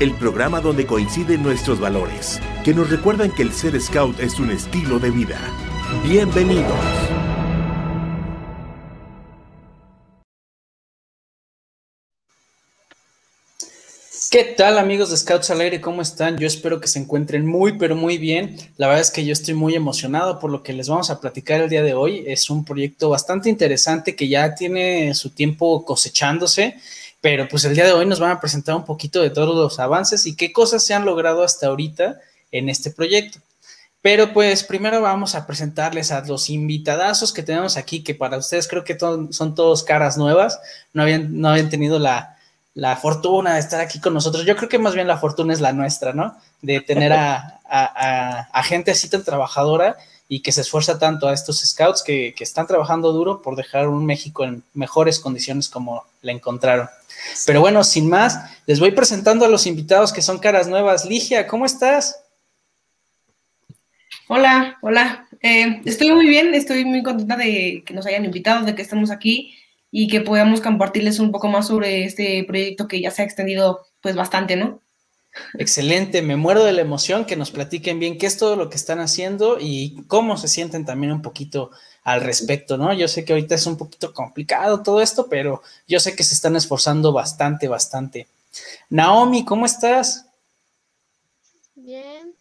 el programa donde coinciden nuestros valores, que nos recuerdan que el ser scout es un estilo de vida. Bienvenidos. ¿Qué tal amigos de Scouts al Aire? ¿Cómo están? Yo espero que se encuentren muy, pero muy bien. La verdad es que yo estoy muy emocionado por lo que les vamos a platicar el día de hoy. Es un proyecto bastante interesante que ya tiene su tiempo cosechándose, pero pues el día de hoy nos van a presentar un poquito de todos los avances y qué cosas se han logrado hasta ahorita en este proyecto. Pero pues primero vamos a presentarles a los invitadazos que tenemos aquí, que para ustedes creo que son todos caras nuevas, no habían, no habían tenido la, la, fortuna de estar aquí con nosotros. Yo creo que más bien la fortuna es la nuestra, ¿no? De tener a, a, a, gente así tan trabajadora y que se esfuerza tanto a estos scouts que, que, están trabajando duro por dejar un México en mejores condiciones como la encontraron. Pero bueno, sin más, les voy presentando a los invitados que son caras nuevas. Ligia, ¿cómo estás? Hola, hola. Eh, estoy muy bien, estoy muy contenta de que nos hayan invitado, de que estemos aquí y que podamos compartirles un poco más sobre este proyecto que ya se ha extendido pues bastante, ¿no? Excelente, me muero de la emoción que nos platiquen bien qué es todo lo que están haciendo y cómo se sienten también un poquito al respecto, ¿no? Yo sé que ahorita es un poquito complicado todo esto, pero yo sé que se están esforzando bastante, bastante. Naomi, ¿cómo estás? Bien.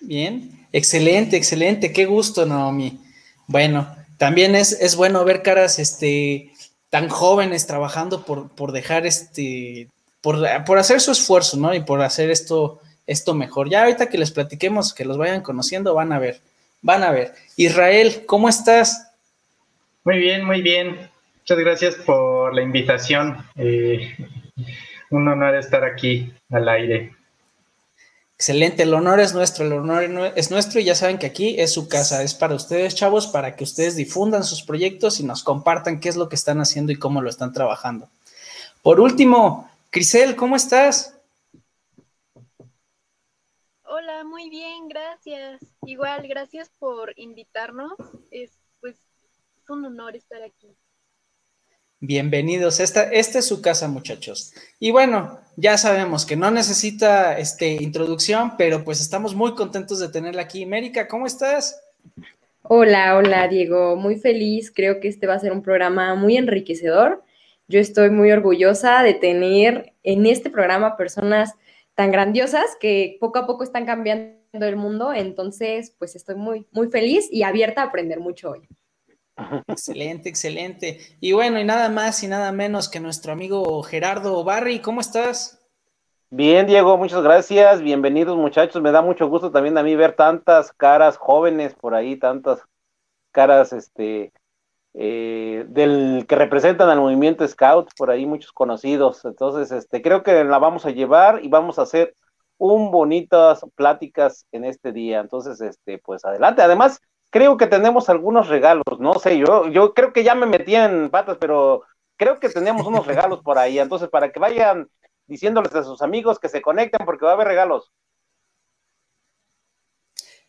Bien, excelente, excelente, qué gusto, Naomi. Bueno, también es, es bueno ver caras este, tan jóvenes trabajando por, por dejar este, por, por, hacer su esfuerzo, ¿no? Y por hacer esto, esto mejor. Ya ahorita que les platiquemos, que los vayan conociendo, van a ver, van a ver. Israel, ¿cómo estás? Muy bien, muy bien. Muchas gracias por la invitación. Eh, un honor estar aquí al aire. Excelente, el honor es nuestro, el honor es nuestro y ya saben que aquí es su casa, es para ustedes chavos, para que ustedes difundan sus proyectos y nos compartan qué es lo que están haciendo y cómo lo están trabajando. Por último, Crisel, ¿cómo estás? Hola, muy bien, gracias. Igual, gracias por invitarnos. Es pues es un honor estar aquí. Bienvenidos. Esta, esta es su casa, muchachos. Y bueno, ya sabemos que no necesita este, introducción, pero pues estamos muy contentos de tenerla aquí. América, ¿cómo estás? Hola, hola, Diego. Muy feliz. Creo que este va a ser un programa muy enriquecedor. Yo estoy muy orgullosa de tener en este programa personas tan grandiosas que poco a poco están cambiando el mundo. Entonces, pues estoy muy, muy feliz y abierta a aprender mucho hoy. Excelente, excelente. Y bueno, y nada más y nada menos que nuestro amigo Gerardo Barry, ¿cómo estás? Bien, Diego, muchas gracias. Bienvenidos, muchachos. Me da mucho gusto también a mí ver tantas caras jóvenes por ahí, tantas caras este eh, del que representan al movimiento Scout, por ahí muchos conocidos. Entonces, este, creo que la vamos a llevar y vamos a hacer un bonitas pláticas en este día. Entonces, este, pues adelante. Además, creo que tenemos algunos regalos, no sé, yo, yo creo que ya me metí en patas, pero creo que tenemos unos regalos por ahí, entonces para que vayan diciéndoles a sus amigos que se conecten porque va a haber regalos.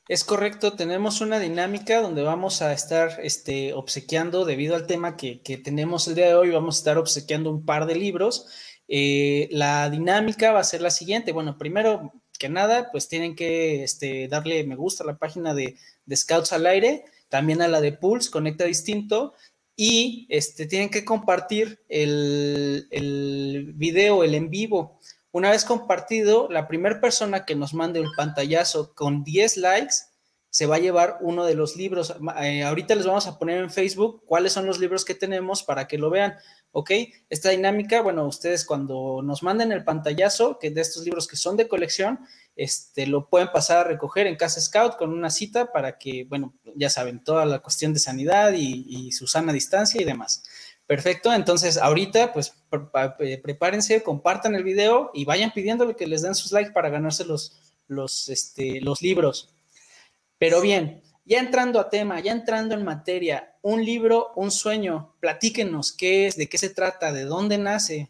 Es correcto, tenemos una dinámica donde vamos a estar este, obsequiando, debido al tema que, tenemos el día de hoy, vamos a estar obsequiando un par de libros. Eh, la dinámica va a ser la siguiente. Bueno, primero que nada, pues tienen que este, darle me gusta a la página de, de, Scouts al aire, también a la de Pulse, Conecta Distinto, y este, tienen que compartir el, el video, el en vivo. Una vez compartido, la primera persona que nos mande el pantallazo con 10 likes, se va a llevar uno de los libros. Eh, ahorita les vamos a poner en Facebook cuáles son los libros que tenemos para que lo vean. ¿Ok? Esta dinámica, bueno, ustedes cuando nos manden el pantallazo que de estos libros que son de colección, este, lo pueden pasar a recoger en Casa Scout con una cita para que, bueno, ya saben, toda la cuestión de sanidad y, y su sana distancia y demás. Perfecto, entonces ahorita pues eh, prepárense, compartan el video y vayan pidiéndole que les den sus likes para ganarse los, los, este, los libros. Pero bien, ya entrando a tema, ya entrando en materia, un libro, un sueño, platíquenos qué es, de qué se trata, de dónde nace.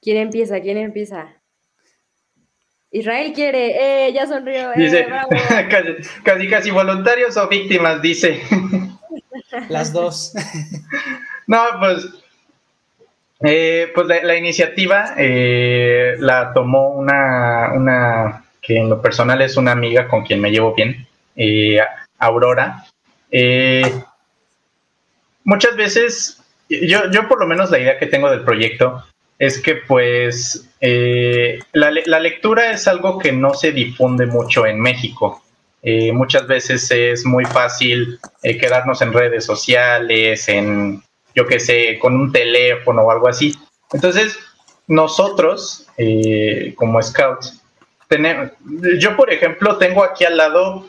¿Quién empieza? ¿Quién empieza? Israel quiere, eh, ya sonrió. Eh, dice, casi, casi, voluntarios o víctimas, dice. Las dos. no, pues, eh, pues la, iniciativa eh, la tomó una, una, que en lo personal es una amiga con quien me llevo bien, Aurora. muchas veces, yo, yo por lo menos la idea que tengo del proyecto es que pues eh, la, lectura es algo que no se difunde mucho en México. Eh, muchas veces es muy fácil eh, quedarnos en redes sociales, en, yo qué sé, con un teléfono o algo así. Entonces, nosotros, como scouts, tenemos, yo por ejemplo tengo aquí al lado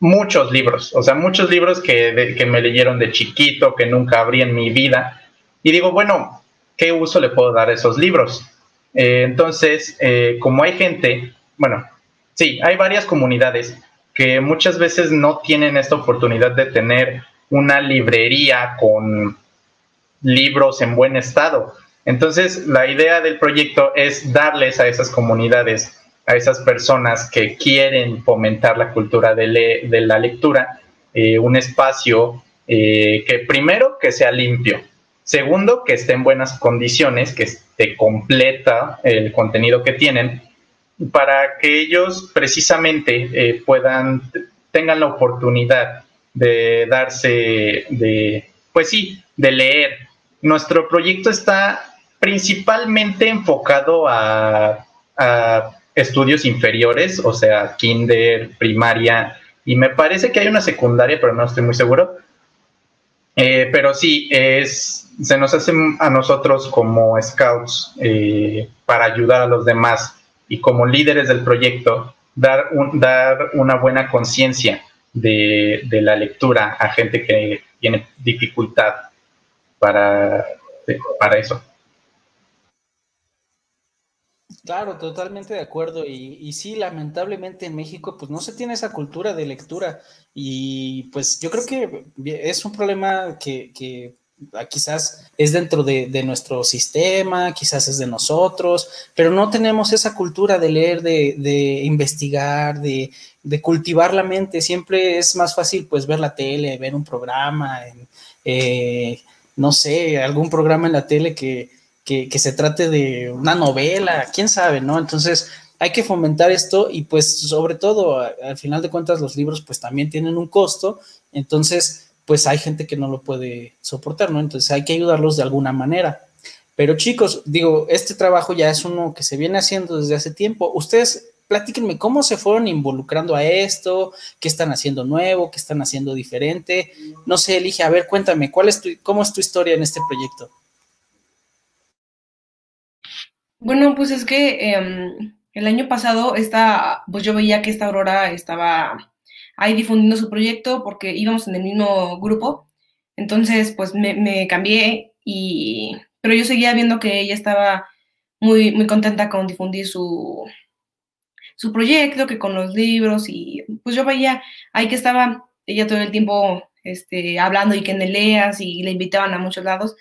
muchos libros, o sea, muchos libros que, que me leyeron de chiquito, que nunca abrí en mi vida. Y digo, bueno, ¿qué uso le puedo dar a esos libros? Eh, entonces, eh, como hay gente, bueno, sí, hay varias comunidades que muchas veces no tienen esta oportunidad de tener una librería con libros en buen estado. Entonces, la idea del proyecto es darles a esas comunidades, a esas personas que quieren fomentar la cultura de, la lectura, eh, un espacio que primero que sea limpio, Segundo, que esté en buenas condiciones, que esté completa el contenido que tienen, para que ellos precisamente eh, puedan, tengan la oportunidad de darse, de, pues sí, de leer. Nuestro proyecto está principalmente enfocado a, a estudios inferiores, o sea, kinder, primaria, y me parece que hay una secundaria, pero no estoy muy seguro. Eh, pero sí, es, se nos hace a nosotros como scouts eh, para ayudar a los demás y como líderes del proyecto, dar, dar una buena conciencia de, la lectura a gente que tiene dificultad para, para eso. Claro, totalmente de acuerdo. Y, y, sí, lamentablemente en México, pues no se tiene esa cultura de lectura. Y pues yo creo que es un problema que, que ah, quizás es dentro de, de, nuestro sistema, quizás es de nosotros, pero no tenemos esa cultura de leer, de, de investigar, de, de, cultivar la mente. Siempre es más fácil pues ver la tele, ver un programa, en, eh, no sé, algún programa en la tele que que, se trate de una novela, quién sabe, ¿no? Entonces hay que fomentar esto y pues sobre todo, al final de cuentas los libros pues también tienen un costo, entonces pues hay gente que no lo puede soportar, ¿no? Entonces hay que ayudarlos de alguna manera. Pero chicos, digo, este trabajo ya es uno que se viene haciendo desde hace tiempo. Ustedes platíquenme cómo se fueron involucrando a esto, qué están haciendo nuevo, qué están haciendo diferente. No sé, elige, a ver, cuéntame, ¿cuál es tu, cómo es tu historia en este proyecto? Bueno, pues es que em, el año pasado esta, pues yo veía que esta Aurora estaba ahí difundiendo su proyecto porque íbamos en el mismo grupo. Entonces, pues me, cambié y pero yo seguía viendo que ella estaba muy, muy contenta con difundir su, su proyecto, que con los libros, y pues yo veía ahí que estaba ella todo el tiempo este, hablando y que en leas y le invitaban a muchos lados.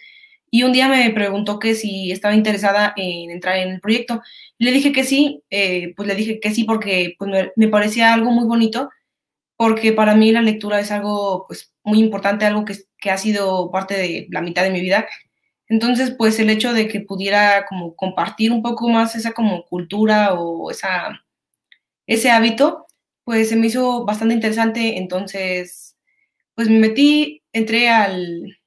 Y un día me preguntó que si estaba interesada en entrar en el proyecto. Le dije que sí, eh, pues le dije que sí porque pues me, parecía algo muy bonito, porque para mí la lectura es algo pues muy importante, algo que, que, ha sido parte de la mitad de mi vida. Entonces, pues el hecho de que pudiera como compartir un poco más esa como cultura o esa, ese hábito, pues se me hizo bastante interesante. Entonces, pues me metí, entré al,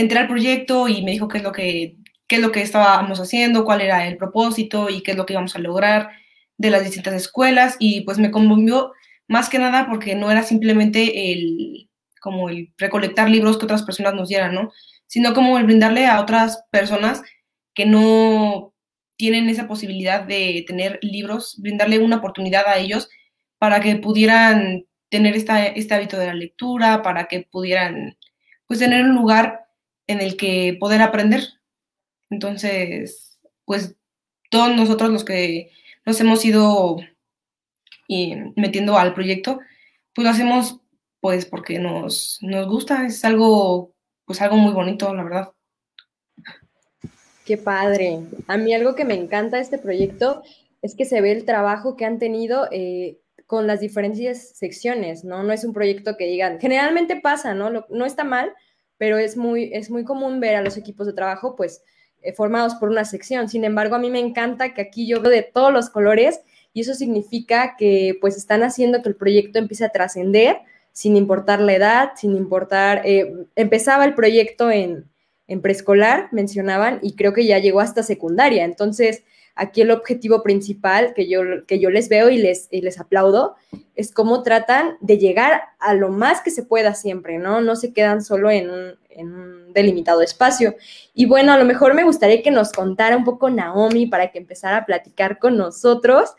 entré al proyecto y me dijo qué es lo que, qué es lo que estábamos haciendo, cuál era el propósito y qué es lo que íbamos a lograr. de las distintas escuelas y pues me conmovió más que nada porque no era simplemente el como el recolectar libros que otras personas nos dieran, ¿no? Sino como el brindarle a otras personas que no tienen esa posibilidad de tener libros, brindarle una oportunidad a ellos para que pudieran tener esta, este hábito de la lectura, para que pudieran pues tener un lugar en el que poder aprender. Entonces, pues todos nosotros los que nos hemos ido metiendo al proyecto, pues lo hacemos pues porque nos, nos gusta, es algo, pues algo muy bonito, la verdad. Qué padre. A mí algo que me encanta de este proyecto es que se ve el trabajo que han tenido eh, con las diferentes secciones, ¿no? No es un proyecto que digan, generalmente pasa, ¿no? no está mal, pero es muy, es muy común ver a los equipos de trabajo, pues, eh, formados por una sección. Sin embargo, a mí me encanta que aquí yo veo de todos los colores y eso significa que, pues, están haciendo que el proyecto empiece a trascender sin importar la edad, sin importar, eh, empezaba el proyecto en, en preescolar, mencionaban, y creo que ya llegó hasta secundaria. Entonces, aquí el objetivo principal que yo, que yo les veo y les, les aplaudo es cómo tratan de llegar a lo más que se pueda siempre, ¿no? No se quedan solo en un, en un delimitado espacio. Y bueno, a lo mejor me gustaría que nos contara un poco Naomi para que empezara a platicar con nosotros.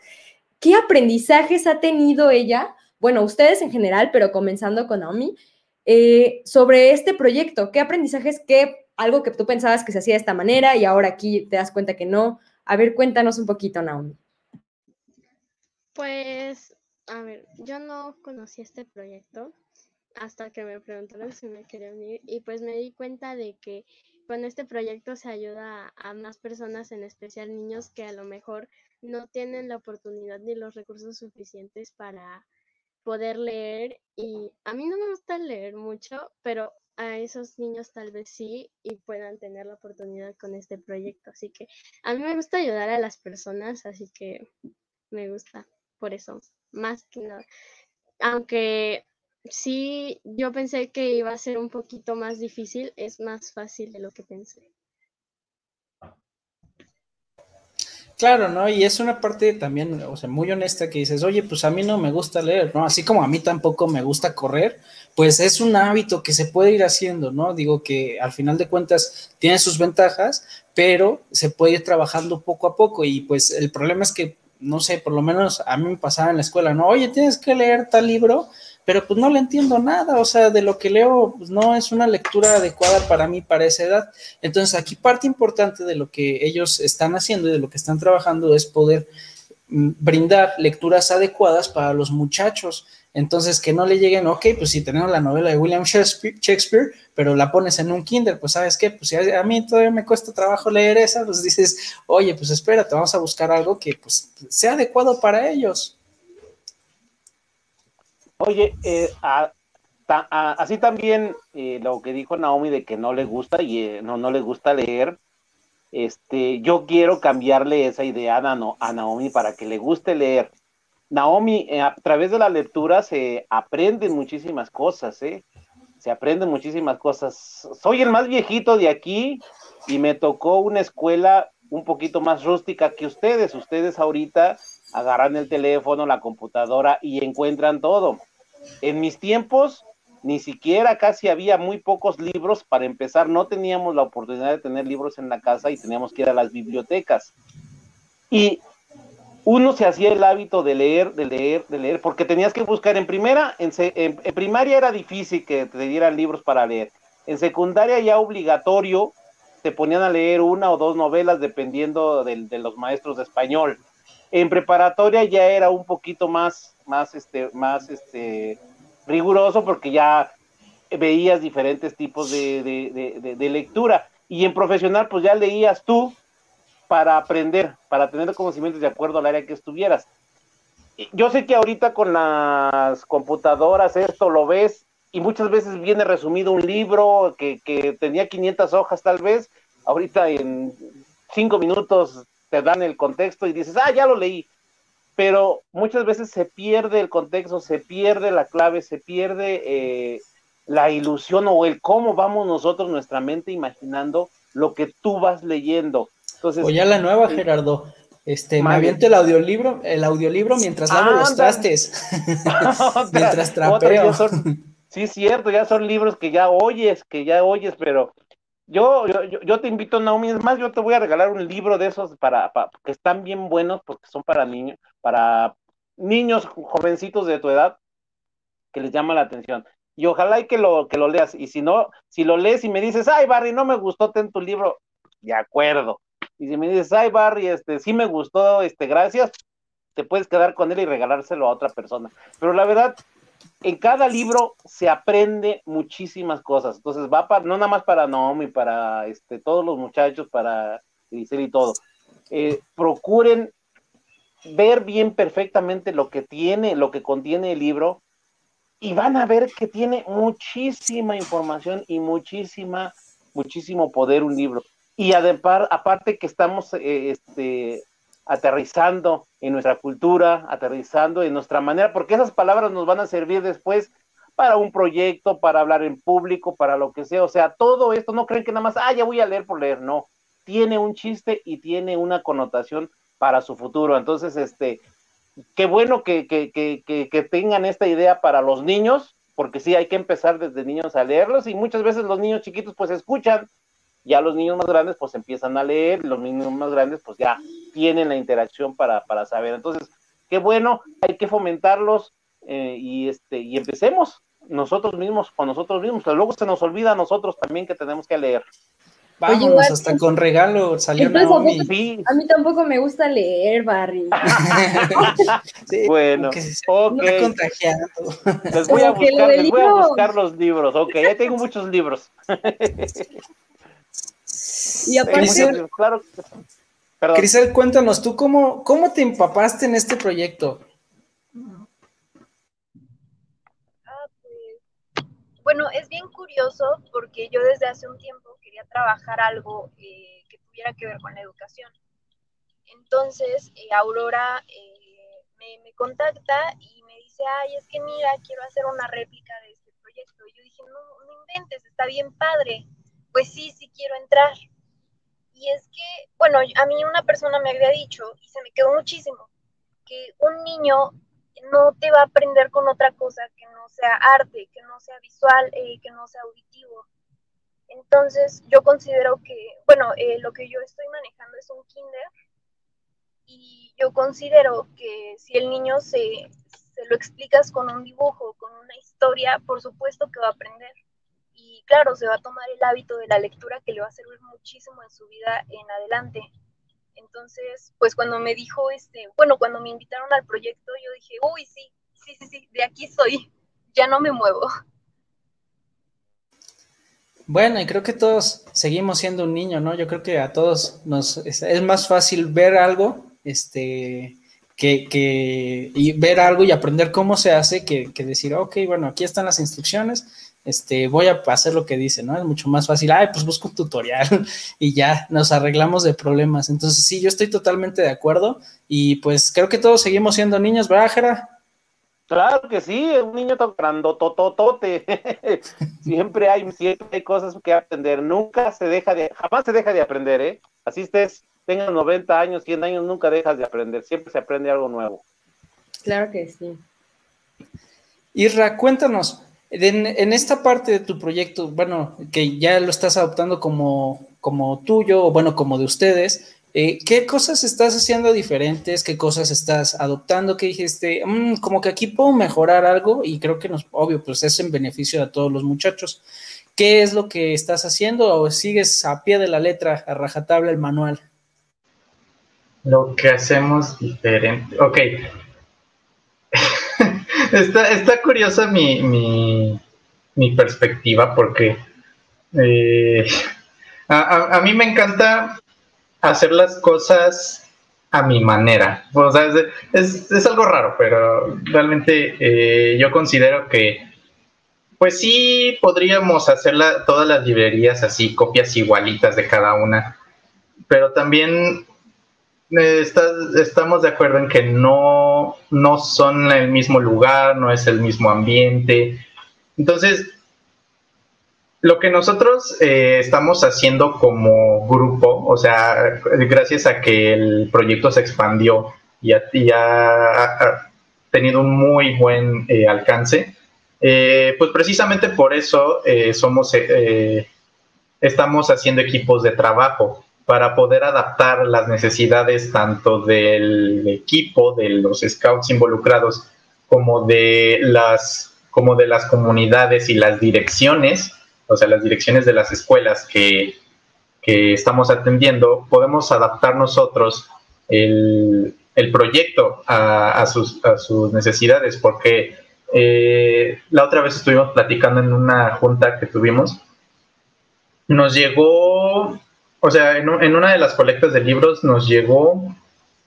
¿Qué aprendizajes ha tenido ella? Bueno, ustedes en general, pero comenzando con Naomi, eh, sobre este proyecto. ¿Qué aprendizajes, qué algo que tú pensabas que se hacía de esta manera y ahora aquí te das cuenta que no? A ver, cuéntanos un poquito, Naomi. Pues, a ver, yo no conocí este proyecto hasta que me preguntaron si me quería unir y pues me di cuenta de que con este proyecto se ayuda a más personas, en especial niños que a lo mejor no tienen la oportunidad ni los recursos suficientes para poder leer y a mí no me gusta leer mucho, pero a esos niños tal vez sí y puedan tener la oportunidad con este proyecto. Así que a mí me gusta ayudar a las personas, así que me gusta por eso, más que nada. Aunque sí, yo pensé que iba a ser un poquito más difícil, es más fácil de lo que pensé. Claro, ¿no? Y es una parte también, o sea, muy honesta que dices, oye, pues a mí no me gusta leer, ¿no? Así como a mí tampoco me gusta correr, pues es un hábito que se puede ir haciendo, ¿no? Digo que al final de cuentas tiene sus ventajas, pero se puede ir trabajando poco a poco y pues el problema es que, no sé, por lo menos a mí me pasaba en la escuela, ¿no? Oye, tienes que leer tal libro pero pues no le entiendo nada, o sea, de lo que leo, pues no es una lectura adecuada para mí, para esa edad. Entonces, aquí parte importante de lo que ellos están haciendo y de lo que están trabajando es poder mm, brindar lecturas adecuadas para los muchachos. Entonces, que no le lleguen, ok, pues si tenemos la novela de William Shakespeare, pero la pones en un Kindle, pues sabes qué, pues si a mí todavía me cuesta trabajo leer esa, pues dices, oye, pues espérate, vamos a buscar algo que pues sea adecuado para ellos. Oye, eh, así también eh, lo que dijo Naomi de que no le gusta y eh, no, no le gusta leer, este, yo quiero cambiarle esa idea a, Naomi para que le guste leer. Naomi, a través de la lectura se aprenden muchísimas cosas, ¿eh? Se aprenden muchísimas cosas. Soy el más viejito de aquí y me tocó una escuela un poquito más rústica que ustedes. Ustedes ahorita agarran el teléfono, la computadora y encuentran todo. En mis tiempos, ni siquiera casi había muy pocos libros. Para empezar, no teníamos la oportunidad de tener libros en la casa y teníamos que ir a las bibliotecas. Y uno se hacía el hábito de leer, de leer, de leer, porque tenías que buscar en primera, en, primaria era difícil que te dieran libros para leer. En secundaria ya obligatorio te ponían a leer una o dos novelas dependiendo de, de los maestros de español. En preparatoria ya era un poquito más más, este, más este, riguroso porque ya veías diferentes tipos de, lectura. Y en profesional, pues ya leías tú para aprender, para tener conocimientos de acuerdo al área que estuvieras. Yo sé que ahorita con las computadoras esto lo ves y muchas veces viene resumido un libro que, que tenía 500 hojas tal vez, ahorita en cinco minutos te dan el contexto y dices, ah, ya lo leí pero muchas veces se pierde el contexto, se pierde la clave, se pierde eh, la ilusión o el cómo vamos nosotros, nuestra mente, imaginando lo que tú vas leyendo. Entonces, o ya la nueva, Gerardo, Este, me aviento el audiolibro, el audiolibro mientras lavo los trastes. mientras trapeo. sí, cierto, ya son libros que ya oyes, que ya oyes, pero yo, yo, yo te invito, Naomi, es más, yo te voy a regalar un libro de esos para, para que están bien buenos porque son para niños, para niños jovencitos de tu edad que les llama la atención. Y ojalá y que lo, que lo leas. Y si no, si lo lees y me dices, ay, Barry, no me gustó, ten tu libro, de acuerdo. Y si me dices, ay, Barry, este, sí me gustó, este, gracias, te puedes quedar con él y regalárselo a otra persona. Pero la verdad, en cada libro se aprende muchísimas cosas. Entonces va para, no nada más para Naomi, para este, todos los muchachos, para Grisel y todo. Eh, procuren ver bien perfectamente lo que tiene, lo que contiene el libro, y van a ver que tiene muchísima información y muchísima, muchísimo poder un libro. Y aparte que estamos eh, este, aterrizando en nuestra cultura, aterrizando en nuestra manera, porque esas palabras nos van a servir después para un proyecto, para hablar en público, para lo que sea. O sea, todo esto, no creen que nada más, ah, ya voy a leer por leer, no. Tiene un chiste y tiene una connotación para su futuro. Entonces, este, qué bueno que, que, tengan esta idea para los niños, porque sí hay que empezar desde niños a leerlos y muchas veces los niños chiquitos pues escuchan, ya los niños más grandes pues empiezan a leer, los niños más grandes pues ya tienen la interacción para, para saber. Entonces, qué bueno, hay que fomentarlos eh, y, este, y empecemos nosotros mismos con nosotros mismos, que luego se nos olvida a nosotros también que tenemos que leer. Vamos, hasta con regalo salió Naomi. A mí tampoco me gusta leer, Barry. bueno, okay. Les voy, a buscar, les voy a buscar los libros. Ok, ya tengo muchos libros. y aparte... claro, Crisel, cuéntanos, ¿tú cómo, cómo te empapaste en este proyecto? Ah, pues, bueno, es bien curioso porque yo desde hace un tiempo trabajar algo eh, que tuviera que ver con la educación. Entonces, eh, Aurora eh, me, contacta y me dice, ay, es que mira, quiero hacer una réplica de este proyecto. Y yo dije, no, no inventes, está bien padre. Pues sí, sí quiero entrar. Y es que, bueno, a mí una persona me había dicho, y se me quedó muchísimo, que un niño no te va a aprender con otra cosa que no sea arte, que no sea visual, que no sea auditivo. Entonces, yo considero que, bueno, eh, lo que yo estoy manejando es un kinder y yo considero que si el niño se, se lo explicas con un dibujo, con una historia, por supuesto que va a aprender. Y claro, se va a tomar el hábito de la lectura que le va a servir muchísimo en su vida en adelante. Entonces, pues cuando me dijo, este, bueno, cuando me invitaron al proyecto, yo dije, uy, sí, sí, sí, sí, de aquí soy, ya no me muevo. Bueno, y creo que todos seguimos siendo un niño, ¿no? Yo creo que a todos nos es, más fácil ver algo, este, que, que, y ver algo y aprender cómo se hace que, que, decir, ok, bueno, aquí están las instrucciones, este, voy a hacer lo que dice, ¿no? Es mucho más fácil, ay, pues busco un tutorial y ya nos arreglamos de problemas. Entonces, sí, yo estoy totalmente de acuerdo y pues creo que todos seguimos siendo niños, ¿verdad, Jera? Claro que sí, es un niño tan grandototote. siempre hay, siempre hay cosas que aprender. Nunca se deja de, jamás se deja de aprender, ¿eh? Así estés, tengas 90 años, 100 años, nunca dejas de aprender. Siempre se aprende algo nuevo. Claro que sí. Irra, cuéntanos, en, esta parte de tu proyecto, bueno, que ya lo estás adoptando como, como tuyo, o bueno, como de ustedes, eh, ¿Qué cosas estás haciendo diferentes? ¿Qué cosas estás adoptando? ¿Qué dijiste? Mm, como que aquí puedo mejorar algo y creo que nos, obvio, pues es en beneficio de todos los muchachos. ¿Qué es lo que estás haciendo o sigues a pie de la letra, a rajatabla el manual? Lo que hacemos diferente. Ok. Está, está, curiosa mi, mi, perspectiva porque eh, a, a, mí me encanta hacer las cosas a mi manera. O sea, es, algo raro, pero realmente eh, yo considero que, pues sí, podríamos hacer todas las librerías así, copias igualitas de cada una, pero también estamos de acuerdo en que no, no son el mismo lugar, no es el mismo ambiente. Entonces, lo que nosotros eh, estamos haciendo como grupo, o sea, gracias a que el proyecto se expandió y ha, tenido un muy buen eh, alcance, eh, pues precisamente por eso somos, estamos haciendo equipos de trabajo para poder adaptar las necesidades tanto del equipo, de los scouts involucrados, como de las, como de las comunidades y las direcciones, o sea, las direcciones de las escuelas que, estamos atendiendo, podemos adaptar nosotros el, proyecto a, sus, necesidades, porque eh, la otra vez estuvimos platicando en una junta que tuvimos, nos llegó o sea, en, una de las colectas de libros nos llegó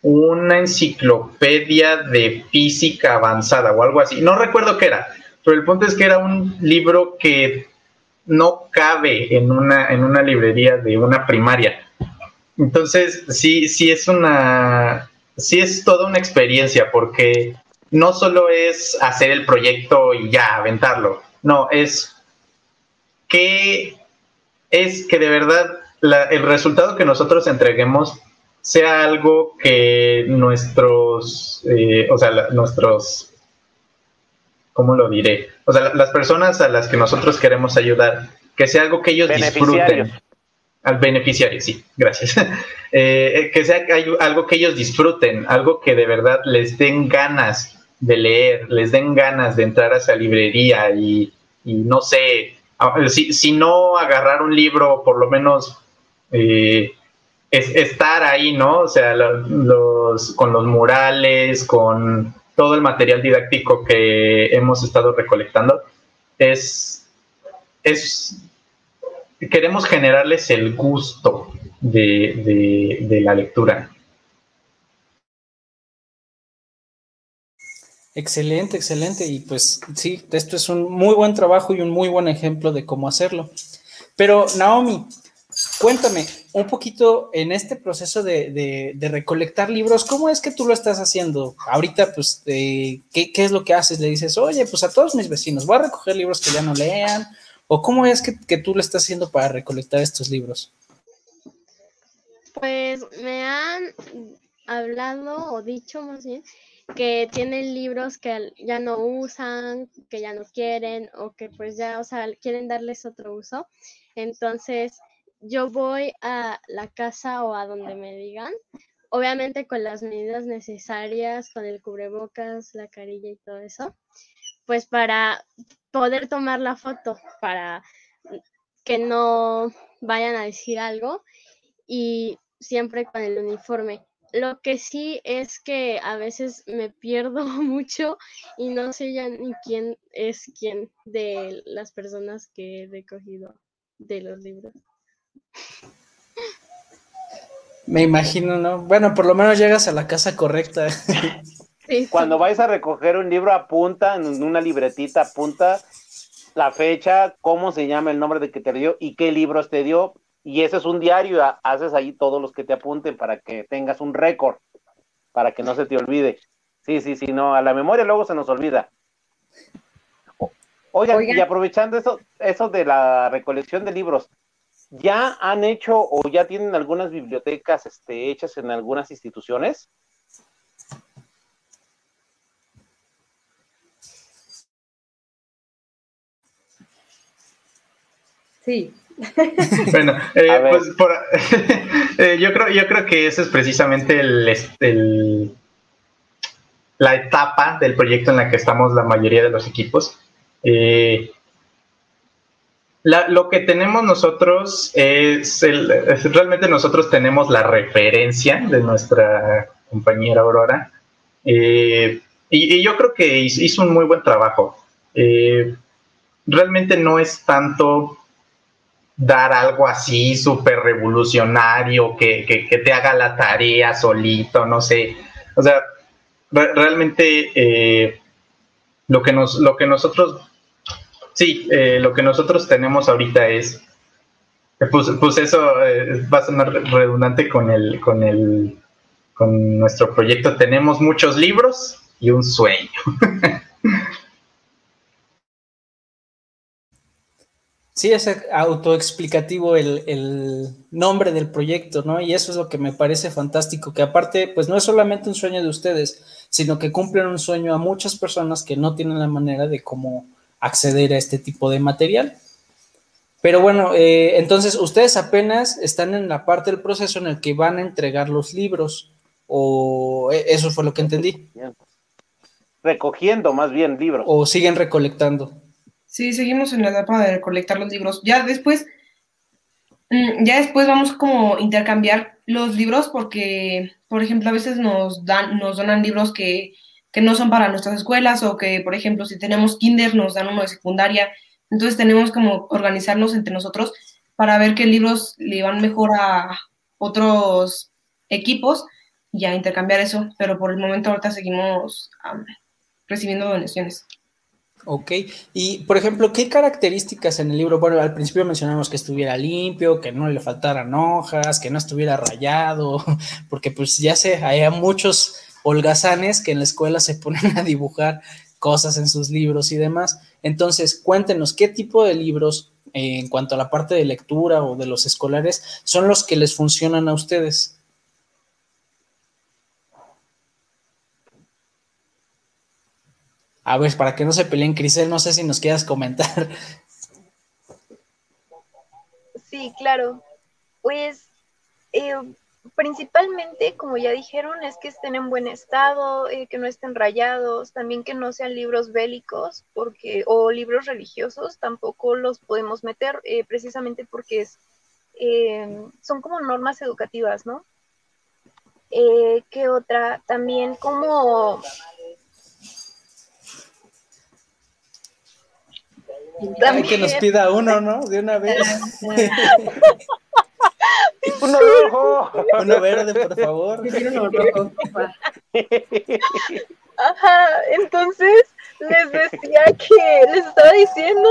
una enciclopedia de física avanzada o algo así. No recuerdo qué era, pero el punto es que era un libro que no cabe en una, en una librería de una primaria. Entonces, sí, sí es una, sí es toda una experiencia porque no solo es hacer el proyecto y ya, aventarlo. No, es que es que de verdad el resultado que nosotros entreguemos sea algo que nuestros, eh, o sea, nuestros, ¿cómo lo diré? O sea, las personas a las que nosotros queremos ayudar, que sea algo que ellos disfruten. Al beneficiario, sí, gracias. Eh, que sea algo que ellos disfruten, algo que de verdad les den ganas de leer, les den ganas de entrar a esa librería y, no sé, si, si no agarrar un libro, por lo menos eh, es, estar ahí, ¿no? O sea, con los murales, con todo el material didáctico que hemos estado recolectando, es, queremos generarles el gusto de la lectura. Excelente, excelente. Y pues sí, esto es un muy buen trabajo y un muy buen ejemplo de cómo hacerlo. Pero Naomi, Cuéntame un poquito en este proceso de, recolectar libros, ¿cómo es que tú lo estás haciendo? Ahorita, pues, ¿qué, es lo que haces? Le dices, oye, pues a todos mis vecinos, voy a recoger libros que ya no lean, o cómo es que, tú lo estás haciendo para recolectar estos libros? Pues me han hablado o dicho más bien que tienen libros que ya no usan, que ya no quieren o que pues ya, o sea, quieren darles otro uso. Entonces, yo voy a la casa o a donde me digan, obviamente con las medidas necesarias, con el cubrebocas, la carilla y todo eso, pues para poder tomar la foto, para que no vayan a decir algo y siempre con el uniforme. Lo que sí es que a veces me pierdo mucho y no sé ya ni quién es quién de las personas que he recogido de los libros. Me imagino, ¿no? Bueno, por lo menos llegas a la casa correcta. Cuando vais a recoger un libro, apunta en una libretita, apunta la fecha, cómo se llama el nombre de que te dio y qué libros te dio. Y ese es un diario, haces ahí todos los que te apunten para que tengas un récord, para que no se te olvide. Sí, sí, sí, no, a la memoria luego se nos olvida. Oigan, y aprovechando eso, eso de la recolección de libros, ¿Ya han hecho o ya tienen algunas bibliotecas este, hechas en algunas instituciones? Sí. Bueno, eh, pues eh, yo creo, yo creo que esa es precisamente el, la etapa del proyecto en la que estamos la mayoría de los equipos. Eh, lo que tenemos nosotros es, el, realmente nosotros tenemos la referencia de nuestra compañera Aurora eh, y, yo creo que hizo un muy buen trabajo. Eh, realmente no es tanto dar algo así súper revolucionario que, te haga la tarea solito, no sé. O sea, realmente eh, lo, que nos, lo que nosotros Sí, eh, lo que nosotros tenemos ahorita es, pues, pues eso eh, va a sonar redundante con el, con el, con nuestro proyecto. Tenemos muchos libros y un sueño. Sí, es autoexplicativo el, el, nombre del proyecto, ¿no? Y eso es lo que me parece fantástico, que aparte, pues no es solamente un sueño de ustedes, sino que cumplen un sueño a muchas personas que no tienen la manera de cómo acceder a este tipo de material. Pero bueno, eh, entonces ustedes apenas están en la parte del proceso en el que van a entregar los libros, o e, eso fue lo que entendí. Recogiendo más bien libros. O siguen recolectando. Sí, seguimos en la etapa de recolectar los libros. Ya después, mm, ya después vamos como intercambiar los libros porque, por ejemplo, a veces nos dan, nos donan libros que, que no son para nuestras escuelas o que, por ejemplo, si tenemos kinder nos dan uno de secundaria. Entonces tenemos como organizarnos entre nosotros para ver qué libros le van mejor a otros equipos y a intercambiar eso. Pero por el momento ahorita seguimos recibiendo donaciones. Ok, y por ejemplo, ¿qué características en el libro? Bueno, al principio mencionamos que estuviera limpio, que no le faltaran hojas, que no estuviera rayado, porque pues ya sé, hay muchos holgazanes que en la escuela se ponen a dibujar cosas en sus libros y demás. Entonces, cuéntenos, ¿qué tipo de libros eh, en cuanto a la parte de lectura o de los escolares son los que les funcionan a ustedes? A ver, para que no se peleen, Crisel, no sé si nos quieras comentar. Sí, claro. Pues eh, principalmente, como ya dijeron, es que estén en buen estado, eh, que no estén rayados, también que no sean libros bélicos porque, o libros religiosos, tampoco los podemos meter eh, precisamente porque es, son como normas educativas, ¿no? ¿Qué otra? También como Hay que nos pida uno, ¿no? De una vez. uno rojo. Uno verde, por favor. Ajá, entonces les decía que les estaba diciendo.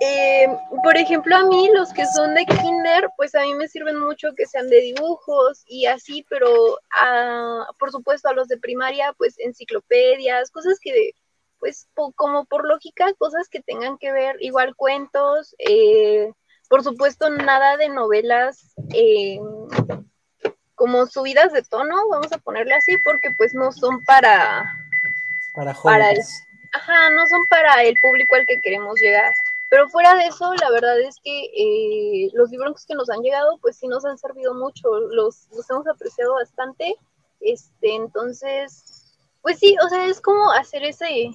Eh, por ejemplo, a mí los que son de kinder, pues a mí me sirven mucho que sean de dibujos y así, pero a, por supuesto a los de primaria, pues enciclopedias, cosas que pues como por lógica, cosas que tengan que ver, igual cuentos, eh, por supuesto nada de novelas eh, como subidas de tono, vamos a ponerle así, porque pues no son para... Para jóvenes. ajá, no son para el público al que queremos llegar. Pero fuera de eso, la verdad es que eh, los libros que nos han llegado, pues sí nos han servido mucho, los, los hemos apreciado bastante. Este, entonces, pues sí, o sea, es como hacer ese,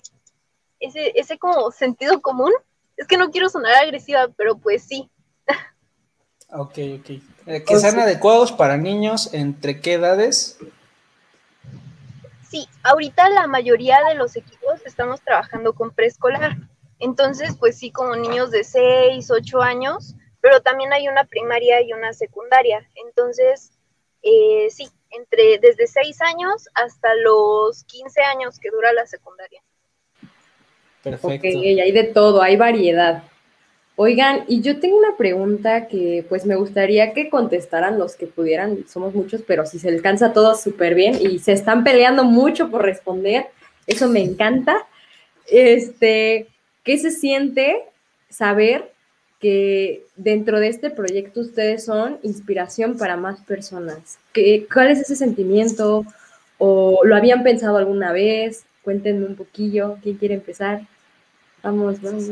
ese, ese como sentido común. Es que no quiero sonar agresiva, pero pues sí. Ok, ok. Eh, que sean adecuados para niños, ¿entre qué edades? Sí, ahorita la mayoría de los equipos estamos trabajando con preescolar. Entonces, pues sí, como niños de 6, 8 años, pero también hay una primaria y una secundaria. Entonces, eh, sí, entre desde 6 años hasta los 15 años que dura la secundaria. Perfecto. Ok, hay de todo, hay variedad. Oigan, y yo tengo una pregunta que pues me gustaría que contestaran los que pudieran, somos muchos, pero si se alcanza todo súper bien y se están peleando mucho por responder, eso me encanta. Este, ¿qué se siente saber que dentro de este proyecto ustedes son inspiración para más personas? ¿Qué, ¿Cuál es ese sentimiento? ¿O lo habían pensado alguna vez? Cuéntenme un poquillo, ¿quién quiere empezar? Vamos, vamos.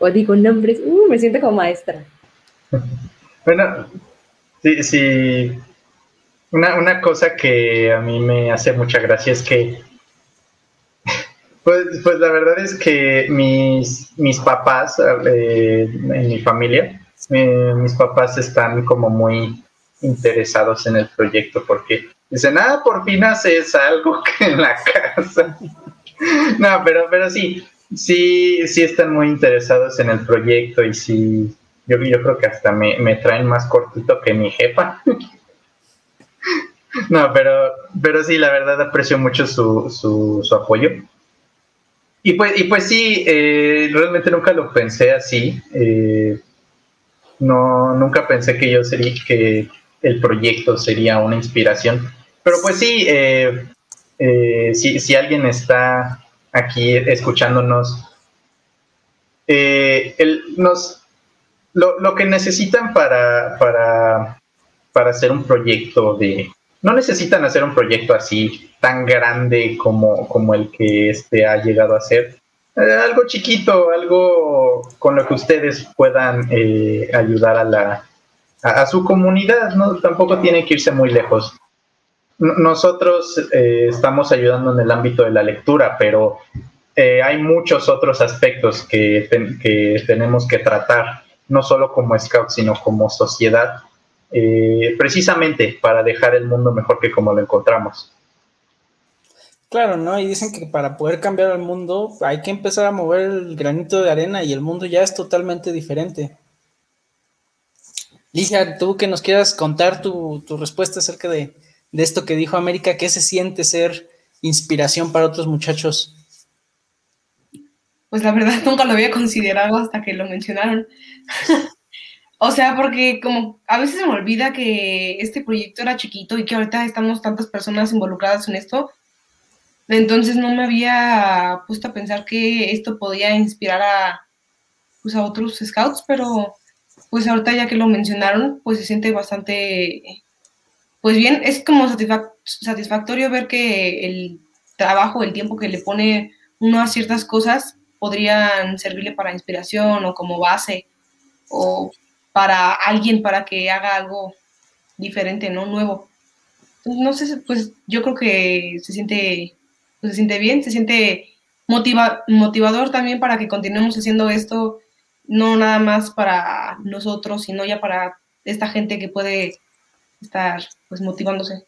O digo nombres, uh, me siento como maestra. Bueno, sí, sí. Una, una cosa que a mí me hace mucha gracia es que, pues, pues la verdad es que mis, mis papás, eh, en mi familia, eh, mis papás están como muy interesados en el proyecto porque dicen, ah, por fin haces algo en la casa. no, pero, pero sí, sí, sí están muy interesados en el proyecto y sí, yo, yo creo que hasta me, me traen más cortito que mi jefa. no, pero, pero sí, la verdad aprecio mucho su, su, su apoyo. Y pues, y pues sí, eh, realmente nunca lo pensé así. Eh, no, nunca pensé que yo sería, que el proyecto sería una inspiración. Pero pues sí, eh, si, si alguien está aquí escuchándonos eh, el, nos, lo, que necesitan para, para, para hacer un proyecto de... No necesitan hacer un proyecto así tan grande como, como el que este ha llegado a ser. Eh, algo chiquito, algo con lo que ustedes puedan eh, ayudar a la a, su comunidad, ¿no? Tampoco tiene que irse muy lejos. Nosotros eh, estamos ayudando en el ámbito de la lectura, pero hay muchos otros aspectos que, que tenemos que tratar no solo como scouts, sino como sociedad, eh, precisamente para dejar el mundo mejor que como lo encontramos. Claro, ¿no? Y dicen que para poder cambiar el mundo hay que empezar a mover el granito de arena y el mundo ya es totalmente diferente. Ligia, tú que nos quieras contar tu, respuesta acerca de, de, esto que dijo América, ¿qué se siente ser inspiración para otros muchachos? Pues la verdad nunca lo había considerado hasta que lo mencionaron. o sea, porque como a veces se me olvida que este proyecto era chiquito y que ahorita estamos tantas personas involucradas en esto. Entonces no me había puesto a pensar que esto podía inspirar a, pues, a otros scouts, pero pues ahorita ya que lo mencionaron, pues se siente bastante, pues bien, es como satisfactorio ver que el trabajo, el tiempo que le pone uno a ciertas cosas, podrían servirle para inspiración o como base o para alguien para que haga algo diferente, ¿no? Nuevo. no sé, pues yo creo que se siente, pues, se siente bien, se siente motiva, motivador también para que continuemos haciendo esto, no nada más para nosotros, sino ya para esta gente que puede estar pues motivándose.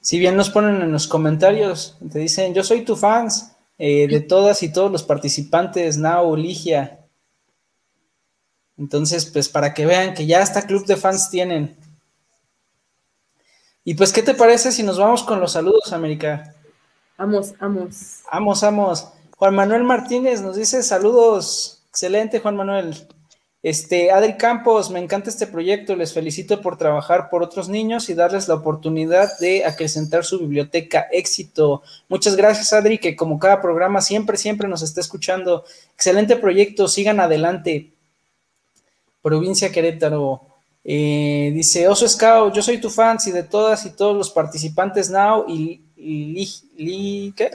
Si bien nos ponen en los comentarios, te dicen, yo soy tu fans, eh, de todas y todos los participantes, Nao, Ligia. Entonces, pues para que vean que ya hasta club de fans tienen. Y pues, ¿qué te parece si nos vamos con los saludos, América? Vamos, vamos. Vamos, vamos. Juan Manuel Martínez nos dice saludos. Excelente, Juan Manuel. Este, Adri Campos, me encanta este proyecto, les felicito por trabajar por otros niños y darles la oportunidad de acrecentar su biblioteca. Éxito. Muchas gracias, Adri, que como cada programa siempre, siempre nos está escuchando. Excelente proyecto, sigan adelante. Provincia Querétaro. Eh, dice Oso Scout, yo soy tu fan, y de todas y todos los participantes now y, Ligia,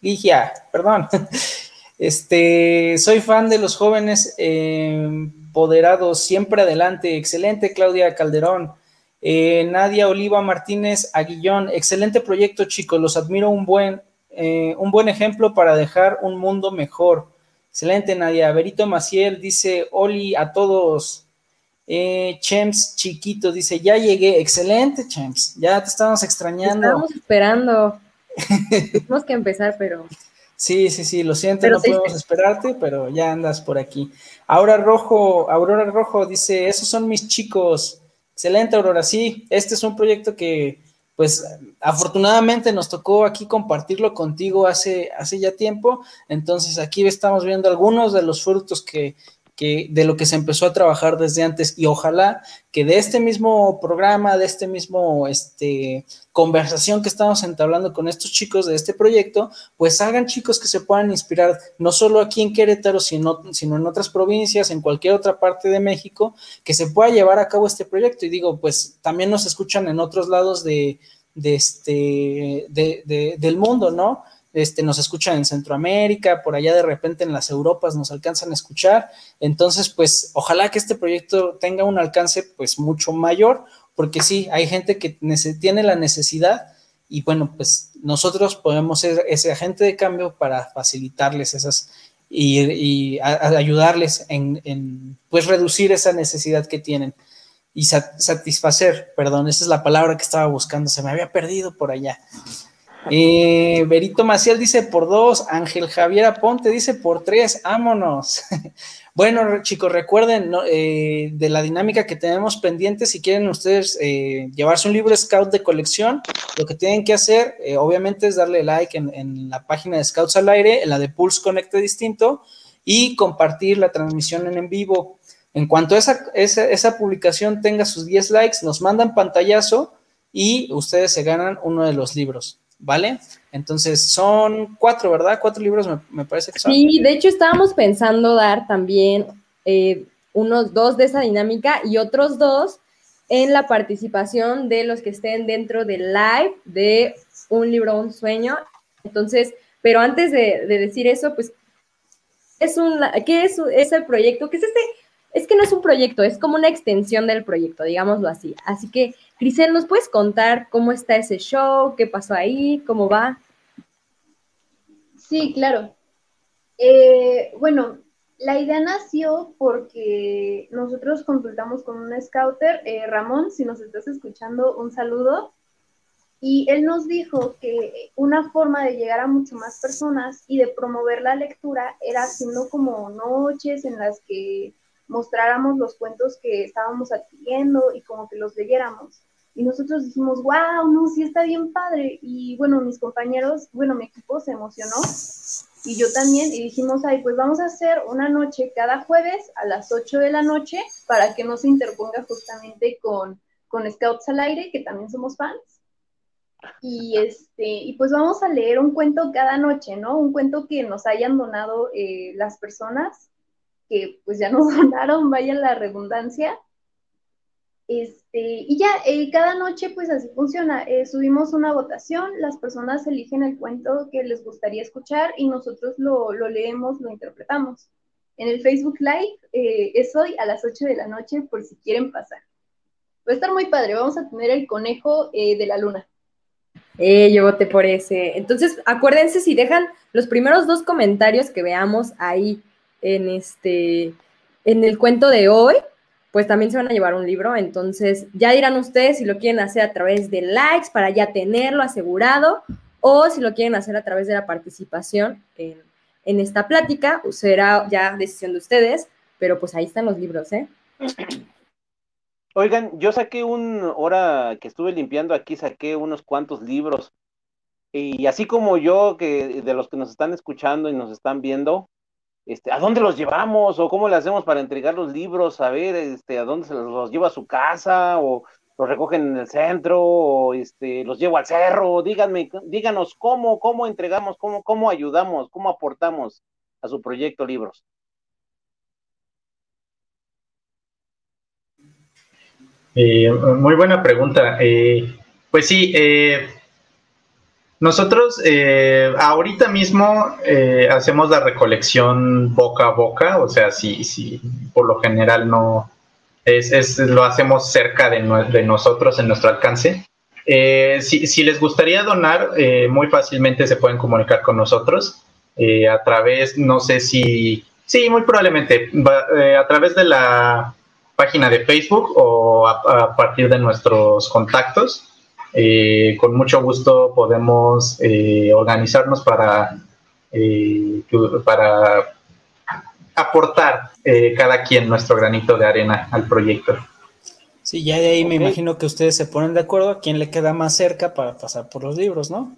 Ligia, perdón. Este, soy fan de los jóvenes empoderados, siempre adelante. Excelente, Claudia Calderón. Eh, Nadia Oliva Martínez Aguillón, excelente proyecto, chicos. Los admiro un buen, eh, un buen ejemplo para dejar un mundo mejor. Excelente, Nadia. Berito Maciel dice: Oli a todos. Eh, Chems Chiquito dice: Ya llegué. Excelente, Chems. Ya te estábamos extrañando. Estamos esperando. Tenemos que empezar, pero. Sí, sí, sí, lo siento, no podemos esperarte, pero ya andas por aquí. Aurora Rojo, Aurora Rojo dice, esos son mis chicos. Excelente, Aurora, sí, este es un proyecto que, pues, afortunadamente nos tocó aquí compartirlo contigo hace, hace ya tiempo, entonces aquí estamos viendo algunos de los frutos que, que de lo que se empezó a trabajar desde antes y ojalá que de este mismo programa, de este mismo este, conversación que estamos entablando con estos chicos de este proyecto, pues hagan chicos que se puedan inspirar no solo aquí en Querétaro, sino, sino en otras provincias, en cualquier otra parte de México, que se pueda llevar a cabo este proyecto. Y digo, pues también nos escuchan en otros lados de, de este, de, del mundo, ¿no? Este, nos escuchan en Centroamérica, por allá de repente en las Europas nos alcanzan a escuchar. Entonces, pues ojalá que este proyecto tenga un alcance pues mucho mayor, porque sí, hay gente que tiene la necesidad y bueno, pues nosotros podemos ser ese agente de cambio para facilitarles esas y, ayudarles en, pues reducir esa necesidad que tienen y satisfacer, perdón, esa es la palabra que estaba buscando, se me había perdido por allá. Eh, Berito Maciel dice por dos, Ángel Javier Aponte dice por tres, vámonos. bueno, chicos, recuerden eh, de la dinámica que tenemos pendiente, si quieren ustedes eh, llevarse un libro Scout de colección, lo que tienen que hacer, eh, obviamente, es darle like en, la página de Scouts al aire, en la de Pulse Conecte Distinto, y compartir la transmisión en, en vivo. En cuanto esa, esa, esa publicación tenga sus 10 likes, nos mandan pantallazo y ustedes se ganan uno de los libros. ¿Vale? Entonces son cuatro, ¿verdad? Cuatro libros me, parece que son. Sí, de hecho estábamos pensando dar también eh, unos dos de esa dinámica y otros dos en la participación de los que estén dentro del live de un libro, un sueño. Entonces, pero antes de, decir eso, pues, es un, ¿qué es, es el proyecto? ¿Qué es este? Es que no es un proyecto, es como una extensión del proyecto, digámoslo así. Así que, Crisel, ¿nos puedes contar cómo está ese show? ¿Qué pasó ahí? ¿Cómo va? Sí, claro. Eh, bueno, la idea nació porque nosotros consultamos con un scouter, eh, Ramón, si nos estás escuchando, un saludo. Y él nos dijo que una forma de llegar a mucho más personas y de promover la lectura era haciendo como noches en las que mostráramos los cuentos que estábamos adquiriendo y como que los leyéramos. Y nosotros dijimos, wow, no, sí está bien padre. Y bueno, mis compañeros, bueno, mi equipo se emocionó y yo también, y dijimos, ay, pues vamos a hacer una noche cada jueves a las 8 de la noche para que no se interponga justamente con, con Scouts al aire, que también somos fans. Y, este, y pues vamos a leer un cuento cada noche, ¿no? Un cuento que nos hayan donado eh, las personas pues ya nos donaron, vaya la redundancia. Este, y ya, eh, cada noche pues así funciona. Eh, subimos una votación, las personas eligen el cuento que les gustaría escuchar y nosotros lo, leemos, lo interpretamos. En el Facebook Live eh, es hoy a las 8 de la noche por si quieren pasar. Va a estar muy padre, vamos a tener el conejo de la luna. Eh, yo voté por ese. Entonces, acuérdense si dejan los primeros dos comentarios que veamos ahí en este, en el cuento de hoy, pues también se van a llevar un libro. Entonces, ya dirán ustedes si lo quieren hacer a través de likes para ya tenerlo asegurado o si lo quieren hacer a través de la participación en, en esta plática. Será ya decisión de ustedes, pero pues ahí están los libros, ¿eh? Oigan, yo saqué un, hora que estuve limpiando aquí, saqué unos cuantos libros. Y así como yo, que de los que nos están escuchando y nos están viendo, este, ¿a dónde los llevamos? ¿O cómo le hacemos para entregar los libros? A ver, este, ¿a dónde se los, lleva a su casa? ¿O los recogen en el centro? ¿O este, los llevo al cerro? Díganme, díganos cómo, cómo entregamos, cómo, cómo ayudamos, cómo aportamos a su proyecto libros. Eh, muy buena pregunta. Eh, pues sí, eh, nosotros eh, ahorita mismo eh, hacemos la recolección boca a boca, o sea, si, si por lo general no es, lo hacemos cerca de, nosotros, en nuestro alcance. Eh, si, les gustaría donar, muy fácilmente se pueden comunicar con nosotros a través, no sé si, sí, muy probablemente, a través de la página de Facebook o a partir de nuestros contactos. Eh, con mucho gusto podemos eh, organizarnos para, eh, para aportar cada quien nuestro granito de arena al proyecto. Sí, ya de ahí me imagino que ustedes se ponen de acuerdo a quién le queda más cerca para pasar por los libros, ¿no?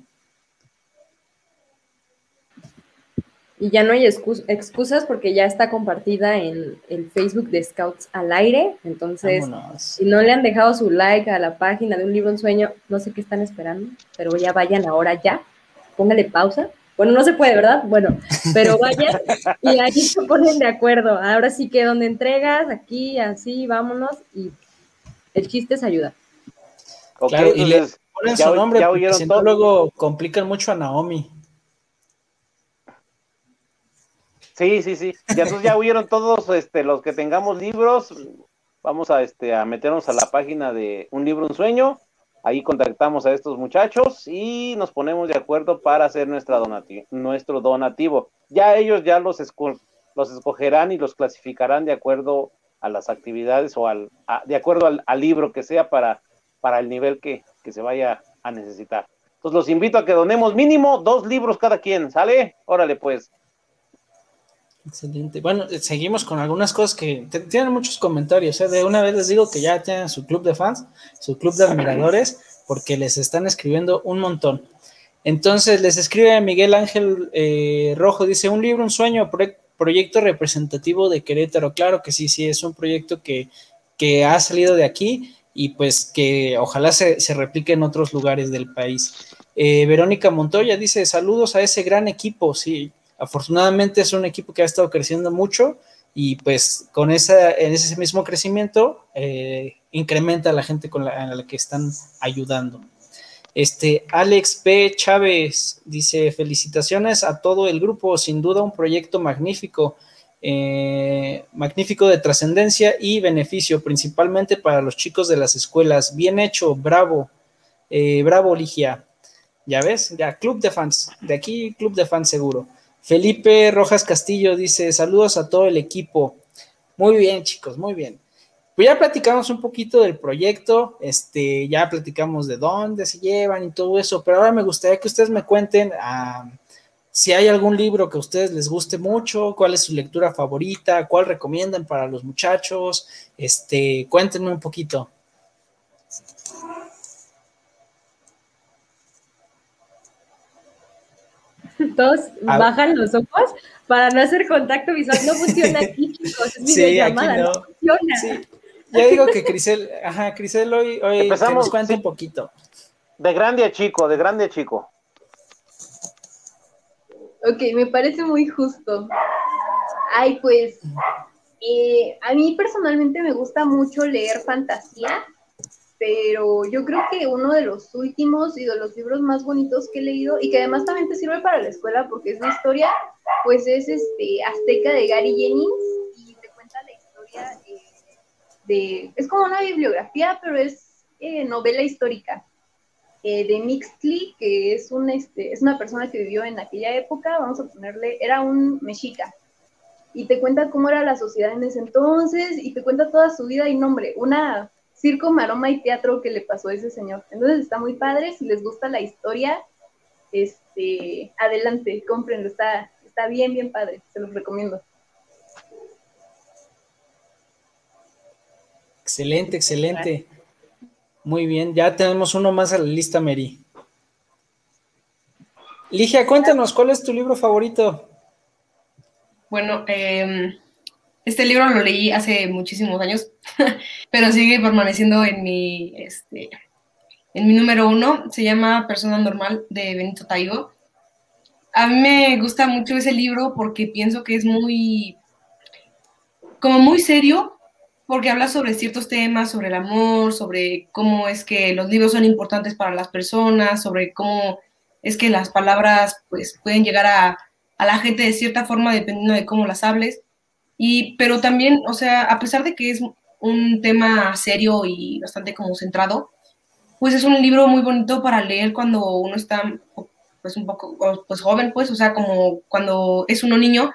Y ya no hay excusas porque ya está compartida en el Facebook de Scouts al aire. Entonces, si no le han dejado su like a la página de un libro en sueño, no sé qué están esperando, pero ya vayan ahora ya. Póngale pausa. Bueno, no se puede, ¿verdad? Bueno, pero vayan y ahí se ponen de acuerdo. Ahora sí que donde entregas, aquí, así, vámonos. Y el chiste es ayudar. claro, y le ponen su nombre, porque si no, luego complican mucho a Naomi. Sí, sí, sí. Ya, entonces ya huyeron todos este, los que tengamos libros. Vamos a, este, a meternos a la página de Un libro, un sueño. Ahí contactamos a estos muchachos y nos ponemos de acuerdo para hacer nuestra nuestro donativo. Ya ellos ya los, los escogerán y los clasificarán de acuerdo a las actividades o al, de acuerdo al, al, libro que sea para, para el nivel que, que se vaya a necesitar. Entonces los invito a que donemos mínimo dos libros cada quien, ¿sale? Órale pues. Excelente. Bueno, seguimos con algunas cosas que tienen muchos comentarios. ¿eh? De una vez les digo que ya tienen su club de fans, su club de admiradores, porque les están escribiendo un montón. Entonces les escribe Miguel Ángel eh, Rojo, dice, un libro, un sueño, proyecto representativo de Querétaro. Claro que sí, sí, es un proyecto que, que ha salido de aquí y pues que ojalá se, se replique en otros lugares del país. Eh, Verónica Montoya dice, saludos a ese gran equipo, sí, afortunadamente es un equipo que ha estado creciendo mucho y pues con esa, en ese mismo crecimiento eh, incrementa la gente con la, a la que están ayudando. Este, Alex P. Chávez dice, felicitaciones a todo el grupo, sin duda un proyecto magnífico, eh, magnífico de trascendencia y beneficio, principalmente para los chicos de las escuelas. Bien hecho, bravo, eh, bravo Ligia. Ya ves, ya, club de fans, de aquí club de fans seguro. Felipe Rojas Castillo dice, saludos a todo el equipo. Muy bien, chicos, muy bien. Pues ya platicamos un poquito del proyecto, este, ya platicamos de dónde se llevan y todo eso, pero ahora me gustaría que ustedes me cuenten ah, si hay algún libro que a ustedes les guste mucho, cuál es su lectura favorita, cuál recomiendan para los muchachos, este, cuéntenme un poquito. Todos bajan los ojos para no hacer contacto visual. No funciona aquí, chicos. Es sí, aquí no. funciona. Ya digo que Crisel, ajá, Crisel hoy, hoy Empezamos, nos cuenta un poquito. De grande a chico, de grande a chico. Ok, me parece muy justo. Ay, pues, eh, a mí personalmente me gusta mucho leer fantasía pero yo creo que uno de los últimos y de los libros más bonitos que he leído y que además también te sirve para la escuela porque es de historia, pues es este Azteca de Gary Jennings y te cuenta la historia de, es como una bibliografía, pero es eh, novela histórica eh, de Mixley, que es, un, este, es una persona que vivió en aquella época, vamos a ponerle, era un mexica, y te cuenta cómo era la sociedad en ese entonces y te cuenta toda su vida y nombre, una circo, maroma y teatro que le pasó a ese señor. Entonces está muy padre, si les gusta la historia, este, adelante, cómprenlo, está, está bien, bien padre, se los recomiendo. Excelente, excelente. Muy bien, ya tenemos uno más a la lista, Mary. Ligia, cuéntanos, ¿cuál es tu libro favorito? Bueno, eh, este libro lo leí hace muchísimos años, pero sigue permaneciendo en mi, este, en mi número uno. Se llama Persona Normal de Benito Taigo. A mí me gusta mucho ese libro porque pienso que es muy, como muy serio, porque habla sobre ciertos temas, sobre el amor, sobre cómo es que los libros son importantes para las personas, sobre cómo es que las palabras pues pueden llegar a, a la gente de cierta forma dependiendo de cómo las hables. Y, pero también, o sea, a pesar de que es un tema serio y bastante como centrado, pues es un libro muy bonito para leer cuando uno está pues un poco pues joven, pues, o sea, como cuando es uno niño,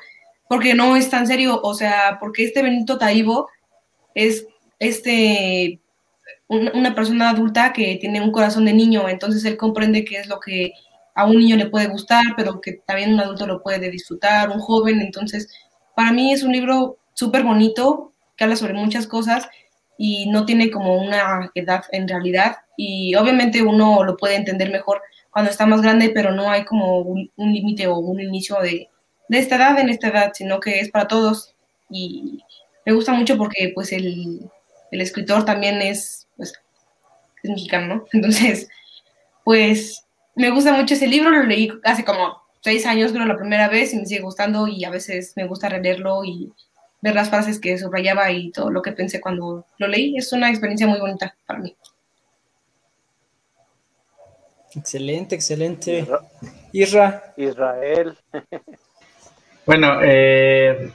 porque no es tan serio, o sea, porque este Benito Taibo es este una persona adulta que tiene un corazón de niño, entonces él comprende qué es lo que a un niño le puede gustar, pero que también un adulto lo puede disfrutar, un joven, entonces para mí es un libro súper bonito, que habla sobre muchas cosas y no tiene como una edad en realidad. Y obviamente uno lo puede entender mejor cuando está más grande, pero no hay como un, límite o un inicio de, de, esta edad en esta edad, sino que es para todos. Y me gusta mucho porque pues el, el escritor también es, pues, es mexicano, ¿no? Entonces, pues me gusta mucho ese libro, lo leí hace como seis años creo la primera vez y me sigue gustando y a veces me gusta releerlo y ver las frases que subrayaba y todo lo que pensé cuando lo leí. Es una experiencia muy bonita para mí. Excelente, excelente. Isra. Israel. bueno, eh,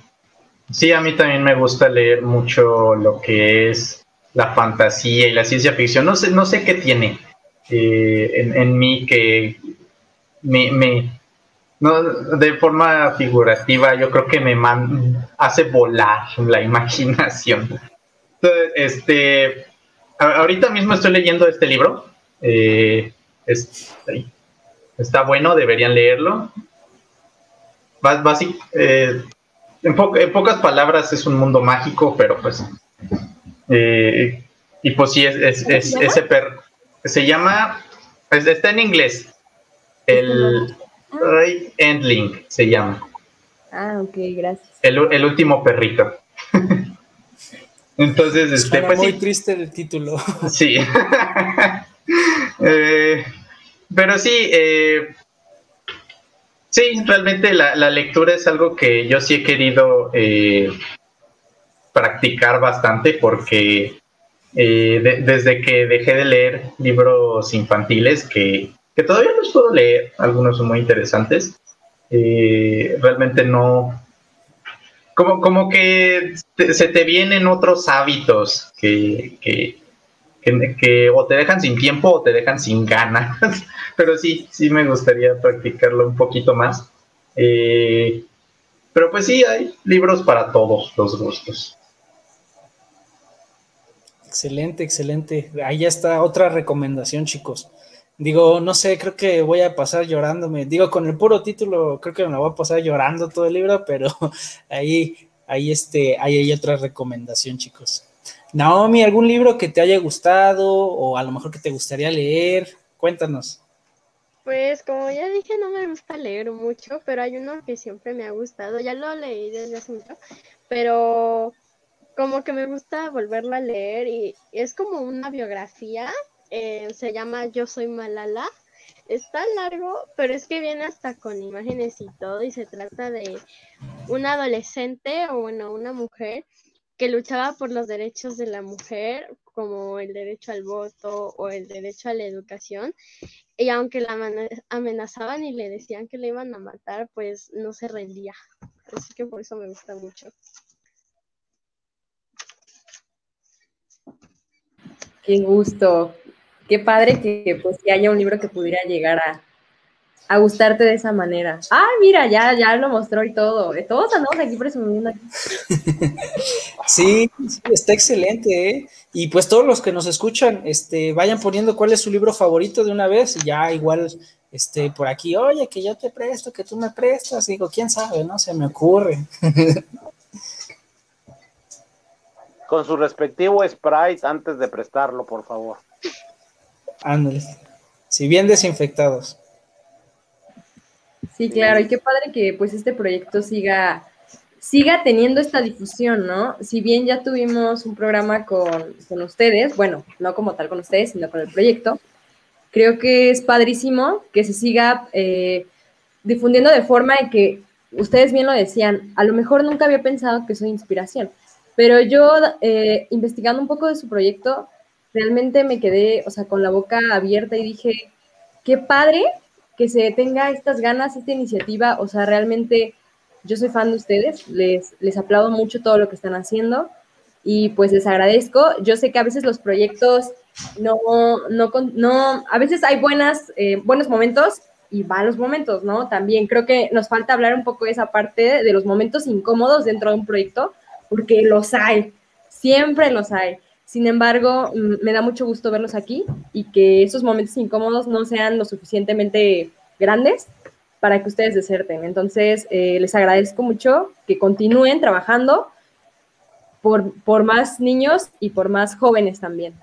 sí, a mí también me gusta leer mucho lo que es la fantasía y la ciencia ficción. No sé, no sé qué tiene eh, en, en, mí que me, me, no, de forma figurativa, yo creo que me hace volar la imaginación. este, ahorita mismo estoy leyendo este libro. Eh, está bueno, deberían leerlo. Eh, en, pocas palabras es un mundo mágico, pero pues... Eh, y pues sí, es, ese perro. Se llama... Está en inglés. El... Ray Endling se llama. Ah, ok, gracias. El, último perrito. Entonces, este, pues muy triste el título. Sí. Eh, pero sí, eh, sí, realmente la, lectura es algo que yo sí he querido eh, practicar bastante porque eh, desde que dejé de leer libros infantiles, que, que, todavía los puedo leer, algunos son muy interesantes, realmente no, como, como que se te vienen otros hábitos que, que, que, o te dejan sin tiempo o te dejan sin ganas. pero sí, sí me gustaría practicarlo un poquito más. Eh, pero pues sí, hay libros para todos los gustos. Excelente, excelente. Ahí ya está otra recomendación, chicos. Digo, no sé, creo que voy a pasar llorándome. Digo, con el puro título, creo que me voy a pasar llorando todo el libro, pero ahí, ahí, este, ahí hay otra recomendación, chicos. Naomi, ¿algún libro que te haya gustado o a lo mejor que te gustaría leer? Cuéntanos. Pues como ya dije, no me gusta leer mucho, pero hay uno que siempre me ha gustado. Ya lo leí desde hace mucho, pero como que me gusta volverlo a leer y es como una biografía eh, se llama Yo soy Malala. Está largo, pero es que viene hasta con imágenes y todo y se trata de una adolescente o bueno, una mujer que luchaba por los derechos de la mujer, como el derecho al voto o el derecho a la educación. Y aunque la amenazaban y le decían que le iban a matar, pues no se rendía. Así que por eso me gusta mucho. Qué gusto. Qué padre que pues que haya un libro que pudiera llegar a, a gustarte de esa manera. Ah, mira, ya, ya lo mostró y todo. Todos andamos aquí presumiendo. Sí, está excelente, ¿eh? Y pues todos los que nos escuchan, este, vayan poniendo cuál es su libro favorito de una vez y ya igual, este, por aquí, oye, que yo te presto, que tú me prestas. digo, quién sabe, ¿no? Se me ocurre. Con su respectivo Sprite antes de prestarlo, por favor. Ándale. Si bien desinfectados. Sí, claro, y qué padre que pues este proyecto siga, siga teniendo esta difusión, ¿no? Si bien ya tuvimos un programa con, con ustedes, bueno, no como tal con ustedes, sino con el proyecto, creo que es padrísimo que se siga eh, difundiendo de forma en que ustedes bien lo decían, a lo mejor nunca había pensado que soy inspiración, pero yo eh, investigando un poco de su proyecto, realmente me quedé, o sea, con la boca abierta y dije, qué padre que se tenga estas ganas, esta iniciativa, o sea, realmente yo soy fan de ustedes, les, les aplaudo mucho todo lo que están haciendo y pues les agradezco. Yo sé que a veces los proyectos no, no, no a veces hay buenas, eh, buenos momentos y malos momentos, ¿no? También creo que nos falta hablar un poco de esa parte de los momentos incómodos dentro de un proyecto, porque los hay, siempre los hay. Sin embargo, me da mucho gusto verlos aquí y que esos momentos incómodos no sean lo suficientemente grandes para que ustedes deserten. Entonces, eh, les agradezco mucho que continúen trabajando por, por más niños y por más jóvenes también.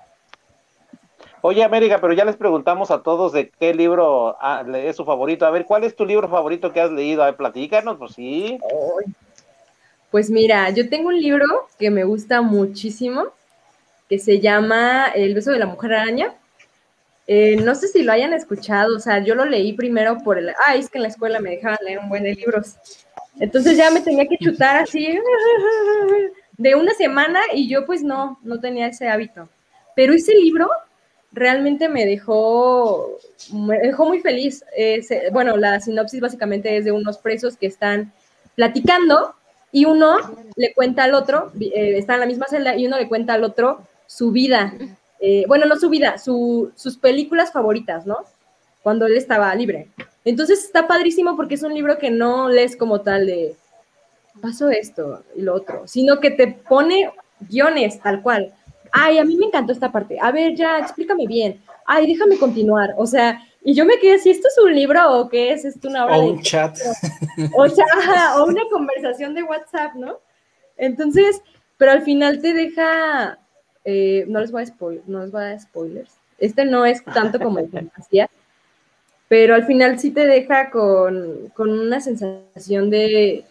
Oye, América, pero ya les preguntamos a todos de qué libro ah, es su favorito. A ver, ¿cuál es tu libro favorito que has leído? A ver, platícanos, pues sí. Pues mira, yo tengo un libro que me gusta muchísimo, que se llama El beso de la mujer araña. Eh, no sé si lo hayan escuchado, o sea, yo lo leí primero por el, ah, es que en la escuela me dejaban leer un buen de libros. Entonces ya me tenía que chutar así de una semana y yo pues no, no tenía ese hábito. Pero ese libro realmente me dejó, me dejó muy feliz. bueno, la sinopsis básicamente es de unos presos que están platicando y uno le cuenta al otro, eh, está en la misma celda y uno le cuenta al otro su vida, eh, bueno, no su vida, sus películas favoritas, ¿no? Cuando él estaba libre. Entonces está padrísimo porque es un libro que no lees como tal de pasó esto y lo otro, sino que te pone guiones tal cual. Ay, a mí me encantó esta parte. A ver, ya, explícame bien. Ay, déjame continuar. O sea, y yo me quedé si ¿esto es un libro o qué es? ¿Esto una hora o un chat. O sea, o una conversación de WhatsApp, ¿no? Entonces, pero al final te deja eh, no les voy a spoil, no les voy a dar spoilers. Este no es tanto como el fantasía, pero al final sí te deja con, una sensación de,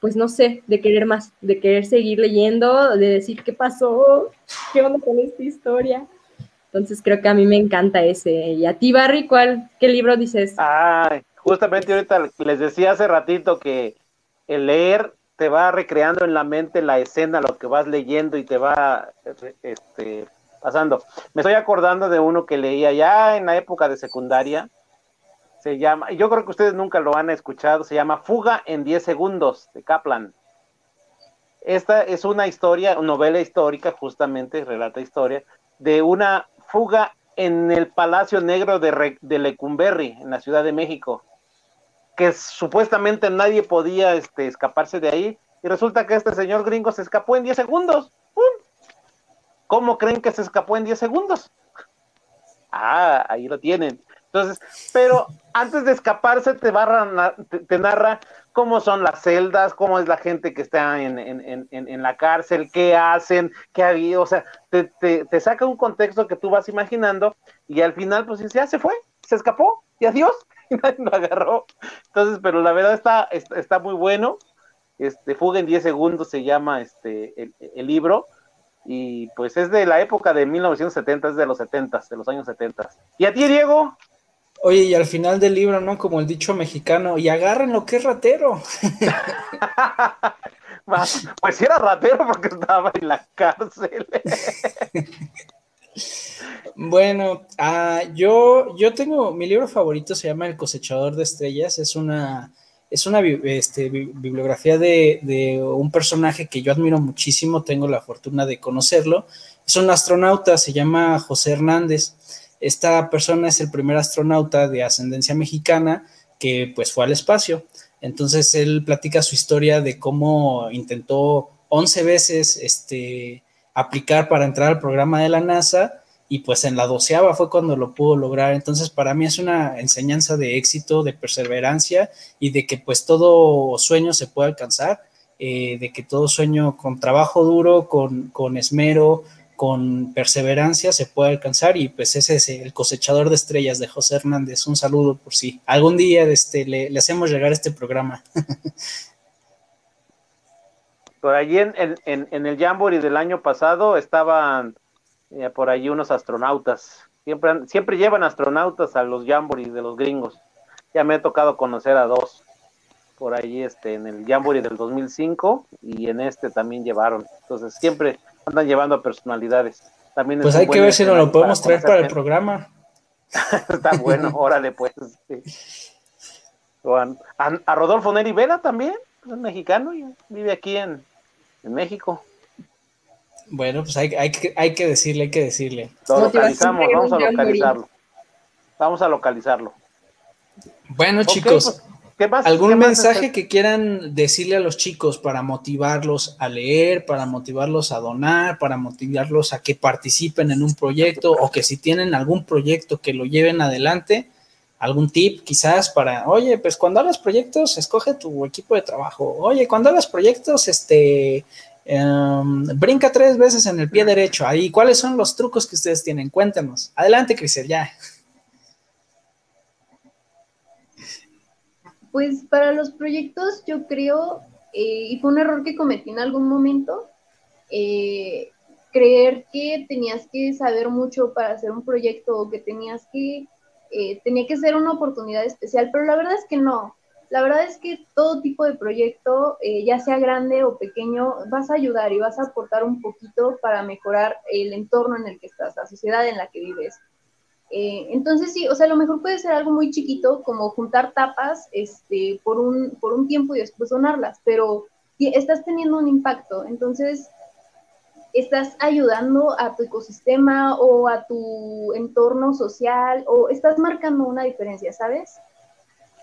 pues no sé, de querer más, de querer seguir leyendo, de decir qué pasó, qué onda con esta historia. Entonces creo que a mí me encanta ese. Y a ti, Barry, ¿cuál, qué libro dices? Ay, justamente ahorita les decía hace ratito que el leer te va recreando en la mente la escena, lo que vas leyendo y te va este, pasando. Me estoy acordando de uno que leía ya en la época de secundaria. Se llama, yo creo que ustedes nunca lo han escuchado, se llama Fuga en 10 segundos de Kaplan. Esta es una historia, novela histórica, justamente relata historia, de una fuga en el Palacio Negro de, de Lecumberri, en la Ciudad de México, que supuestamente nadie podía este, escaparse de ahí, y resulta que este señor gringo se escapó en 10 segundos. ¿Cómo creen que se escapó en 10 segundos? Ah, ahí lo tienen. Entonces, pero antes de escaparse te, barra, te, narra cómo son las celdas, cómo es la gente que está en, en, en, la cárcel, qué hacen, qué ha habido, o sea, te, te, saca un contexto que tú vas imaginando y al final pues ya se fue, se escapó y adiós, y nadie lo agarró. Entonces, pero la verdad está, está, muy bueno. Este, Fuga en 10 segundos se llama este, el, el libro y pues es de la época de 1970, es de los 70, de los años 70. ¿Y a ti, Diego? Oye, y al final del libro, ¿no? Como el dicho mexicano, y agarren lo que es ratero. pues era ratero porque estaba en la cárcel. Bueno, uh, yo, yo tengo, mi libro favorito se llama El cosechador de estrellas, es una, es una este, bibliografía de, de, un personaje que yo admiro muchísimo, tengo la fortuna de conocerlo, es un astronauta, se llama José Hernández. Esta persona es el primer astronauta de ascendencia mexicana que pues fue al espacio. Entonces él platica su historia de cómo intentó 11 veces este, aplicar para entrar al programa de la NASA y pues en la doceava fue cuando lo pudo lograr. Entonces para mí es una enseñanza de éxito, de perseverancia y de que pues todo sueño se puede alcanzar, eh, de que todo sueño con trabajo duro, con, con esmero, con perseverancia se puede alcanzar y pues ese es el cosechador de estrellas de José Hernández. Un saludo por si algún día este, le, hacemos llegar este programa. por allí en, en, el Jamboree del año pasado estaban eh, por allí unos astronautas. Siempre, siempre llevan astronautas a los Jamboree de los gringos. Ya me he tocado conocer a dos por allí este, en el Jamboree del 2005 y en este también llevaron. Entonces siempre andan llevando personalidades. También pues hay que ver si nos lo podemos traer para el programa. Está bueno, órale pues. A, Rodolfo Neri Vela también, es mexicano y vive aquí en, México. Bueno, pues hay, hay, que, hay que decirle, hay que decirle. Lo localizamos, vamos a localizarlo. Vamos a localizarlo. Bueno, chicos, pues, ¿Algún mensaje que quieran decirle a los chicos para motivarlos a leer, para motivarlos a donar, para motivarlos a que participen en un proyecto o que si tienen algún proyecto que lo lleven adelante? ¿Algún tip quizás para, oye, pues cuando hagas proyectos, escoge tu equipo de trabajo? Oye, cuando hagas proyectos, este, em, brinca tres veces en el pie derecho. Ahí, ¿cuáles son los trucos que ustedes tienen? Cuéntanos. Adelante, Crisel, ya. Pues para los proyectos yo creo, eh, y fue un error que cometí en algún momento, eh, creer que tenías que saber mucho para hacer un proyecto o que tenías que, eh, tenía que ser una oportunidad especial, pero la verdad es que no. La verdad es que todo tipo de proyecto, ya sea grande o pequeño, vas a ayudar y vas a aportar un poquito para mejorar el entorno en el que estás, la sociedad en la que vives. Eh, entonces sí, o sea, a lo mejor puede ser algo muy chiquito, como juntar tapas este, por, un, por un tiempo y después donarlas, pero estás teniendo un impacto, entonces estás ayudando a tu ecosistema o a tu entorno social o estás marcando una diferencia, ¿sabes?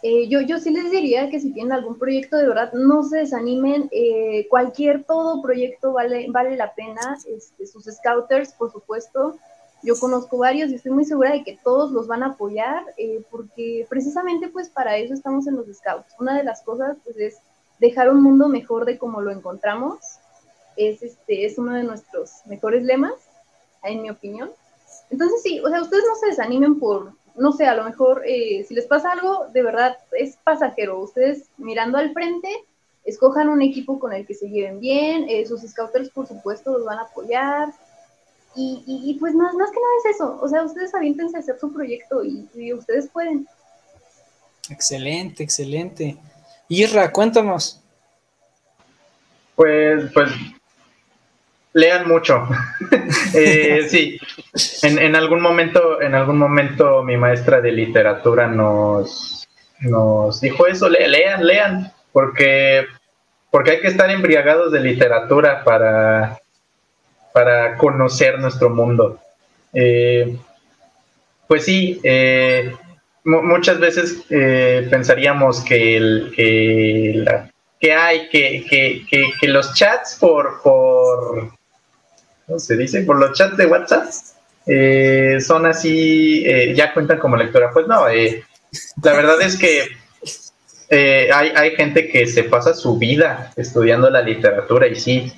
Eh, yo, yo sí les diría que si tienen algún proyecto de verdad, no se desanimen, eh, cualquier todo proyecto vale, vale la pena, este, sus scouters, por supuesto, yo conozco varios y estoy muy segura de que todos los van a apoyar eh, porque precisamente pues para eso estamos en los scouts. Una de las cosas pues es dejar un mundo mejor de como lo encontramos. Es, este, es uno de nuestros mejores lemas, en mi opinión. Entonces sí, o sea, ustedes no se desanimen por, no sé, a lo mejor eh, si les pasa algo, de verdad es pasajero. Ustedes mirando al frente, escojan un equipo con el que se lleven bien, eh, sus scouters por supuesto los van a apoyar, Y, y, pues más, más que nada es eso, o sea, ustedes aviéntense a hacer su proyecto y, y ustedes pueden. Excelente, excelente. Irra, cuéntanos. Pues, pues, lean mucho. eh, sí, en, en, algún momento, en algún momento mi maestra de literatura nos, nos dijo eso, lean, lean, porque, porque hay que estar embriagados de literatura para, para conocer nuestro mundo. Eh, pues sí, eh, muchas veces pensaríamos que, el, que, la, que hay que, que, que, los chats por, por ¿cómo se dice? Por los chats de WhatsApp son así, ya cuentan como lectura. Pues no, la verdad es que hay, hay gente que se pasa su vida estudiando la literatura y sí,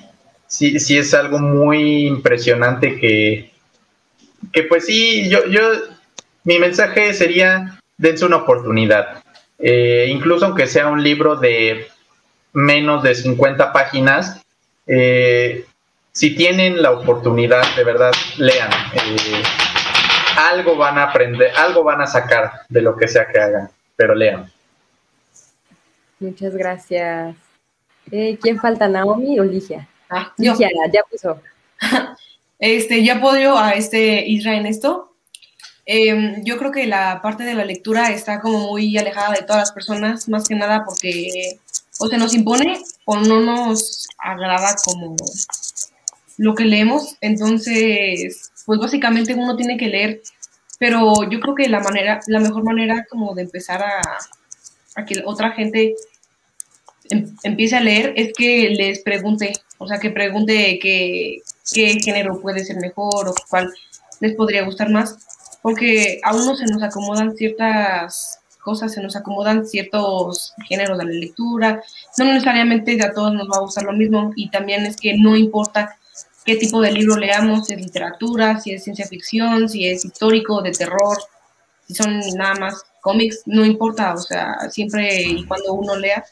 sí, sí es algo muy impresionante que, que pues sí, yo, yo, mi mensaje sería, dense una oportunidad. Eh, incluso aunque sea un libro de menos de 50 páginas, eh, si tienen la oportunidad, de verdad, lean. Eh, algo van a aprender, algo van a sacar de lo que sea que hagan, pero lean. Muchas gracias. ¿Quién falta, Naomi o Ligia? Ah, yo. Ya, puso. Este, ya apoyo a este Israel en esto. Em, yo creo que la parte de la lectura está como muy alejada de todas las personas, más que nada porque o se nos impone o no nos agrada como lo que leemos. Entonces, pues básicamente uno tiene que leer, pero yo creo que la manera, la mejor manera como de empezar a, que otra gente em, empiece a leer es que les pregunte o sea, que pregunte qué, qué género puede ser mejor o cuál les podría gustar más, porque a uno se nos acomodan ciertas cosas, se nos acomodan ciertos géneros de la lectura, no necesariamente a todos nos va a gustar lo mismo y también es que no importa qué tipo de libro leamos, si es literatura, si es ciencia ficción, si es histórico, de terror, si son nada más cómics, no importa, o sea, siempre y cuando uno lea,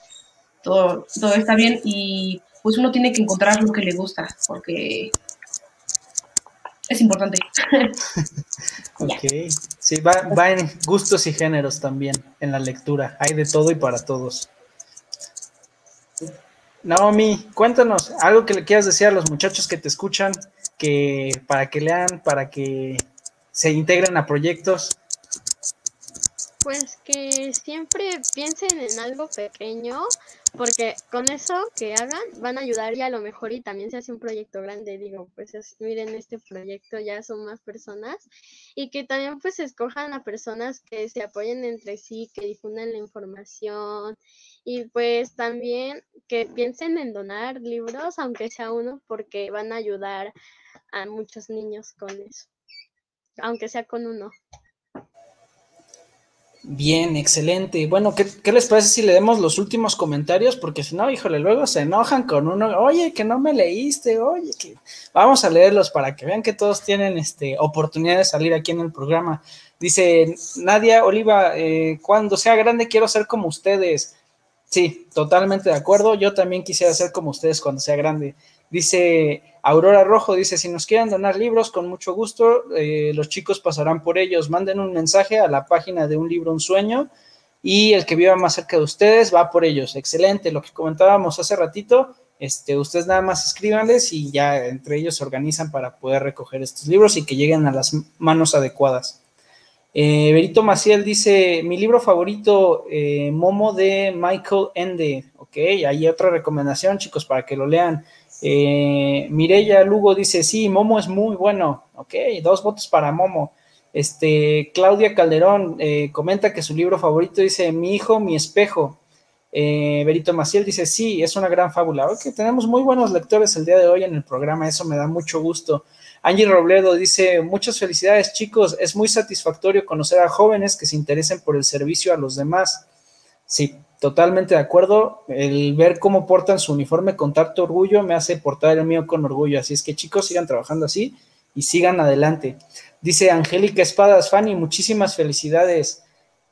todo, todo está bien y pues uno tiene que encontrar lo que le gusta, porque es importante. ok, sí, va, en gustos y géneros también en la lectura, hay de todo y para todos. Naomi, cuéntanos algo que le quieras decir a los muchachos que te escuchan, que para que lean, para que se integren a proyectos. Pues que siempre piensen en algo pequeño porque con eso que hagan van a ayudar y a lo mejor y también se hace un proyecto grande, digo, pues miren este proyecto ya son más personas y que también pues escojan a personas que se apoyen entre sí, que difundan la información y pues también que piensen en donar libros, aunque sea uno, porque van a ayudar a muchos niños con eso, aunque sea con uno. Bien, excelente. Bueno, ¿qué, les parece si le demos los últimos comentarios? Porque si no, híjole, luego se enojan con uno, oye, que no me leíste, oye, que vamos a leerlos para que vean que todos tienen este, oportunidad de salir aquí en el programa. Dice Nadia Oliva, eh, cuando sea grande quiero ser como ustedes. Sí, totalmente de acuerdo. Yo también quisiera ser como ustedes cuando sea grande. Dice Aurora Rojo, dice, si nos quieren donar libros, con mucho gusto, eh, los chicos pasarán por ellos. Manden un mensaje a la página de Un Libro, Un Sueño y el que viva más cerca de ustedes va por ellos. Excelente, lo que comentábamos hace ratito, este, ustedes nada más escríbanles y ya entre ellos se organizan para poder recoger estos libros y que lleguen a las manos adecuadas. Eh, Berito Maciel dice, mi libro favorito, eh, Momo de Michael Ende. Ok, hay otra recomendación, chicos, para que lo lean. Eh, Mireya Lugo dice, sí, Momo es muy bueno. Ok, dos votos para Momo. Este, Claudia Calderón eh, comenta que su libro favorito dice Mi hijo, mi espejo. Eh, Berito Maciel dice, sí, es una gran fábula. Ok, tenemos muy buenos lectores el día de hoy en el programa, eso me da mucho gusto. Angie Robledo dice, muchas felicidades chicos, es muy satisfactorio conocer a jóvenes que se interesen por el servicio a los demás. Sí, totalmente de acuerdo. El ver cómo portan su uniforme con tanto orgullo me hace portar el mío con orgullo. Así es que chicos, sigan trabajando así y sigan adelante. Dice Angélica Espadas, Fanny, muchísimas felicidades.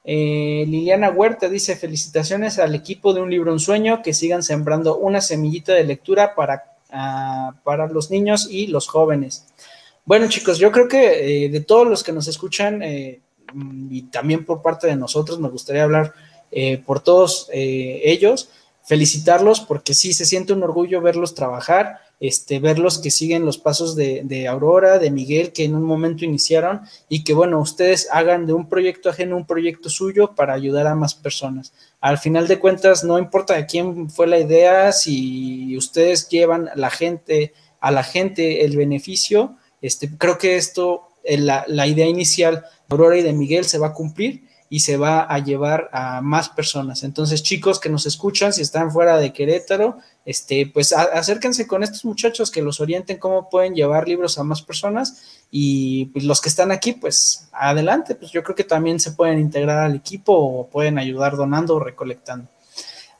Eh, Liliana Huerta dice, felicitaciones al equipo de Un Libro, Un Sueño, que sigan sembrando una semillita de lectura para, ah, para los niños y los jóvenes. Bueno, chicos, yo creo que eh, de todos los que nos escuchan eh, y también por parte de nosotros, me gustaría hablar eh, por todos ellos, felicitarlos porque sí se siente un orgullo verlos trabajar, este, verlos que siguen los pasos de, de, Aurora, de Miguel, que en un momento iniciaron y que bueno, ustedes hagan de un proyecto ajeno un proyecto suyo para ayudar a más personas. Al final de cuentas, no importa de quién fue la idea, si ustedes llevan la gente, a la gente el beneficio, este, creo que esto, eh, la, la idea inicial de Aurora y de Miguel se va a cumplir y se va a llevar a más personas. Entonces, chicos que nos escuchan, si están fuera de Querétaro, este, pues acérquense con estos muchachos que los orienten cómo pueden llevar libros a más personas y pues, los que están aquí, pues adelante, pues yo creo que también se pueden integrar al equipo o pueden ayudar donando o recolectando.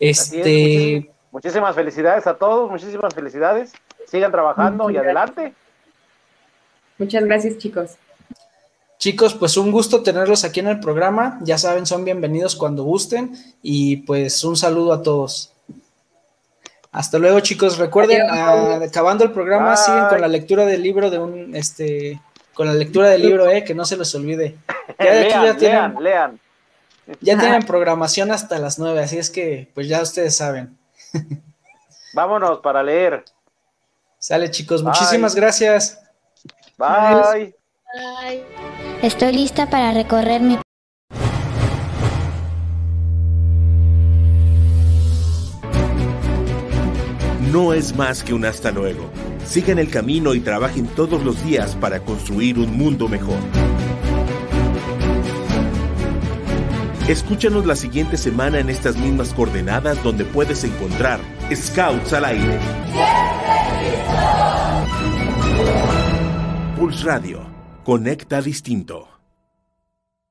Este, muchísimas, felicidades a todos, muchísimas felicidades. Sigan trabajando y adelante. Muchas gracias, chicos. Chicos, pues un gusto tenerlos aquí en el programa. Ya saben, son bienvenidos cuando gusten y pues un saludo a todos. Hasta luego, chicos. Recuerden, ah, acabando el programa, siguen con la lectura del libro de un, este, con la lectura del libro, eh, que no se les olvide. Ya lean, ya tienen, lean, Ya tienen programación hasta las nueve, así es que, pues ya ustedes saben. Vámonos para leer. Sale, chicos. Muchísimas gracias. Bye. Bye. Estoy lista para recorrer mi... No es más que un hasta luego. Sigan el camino y trabajen todos los días para construir un mundo mejor. Escúchanos la siguiente semana en estas mismas coordenadas donde puedes encontrar Scouts al aire. Pulse Radio. Conecta distinto.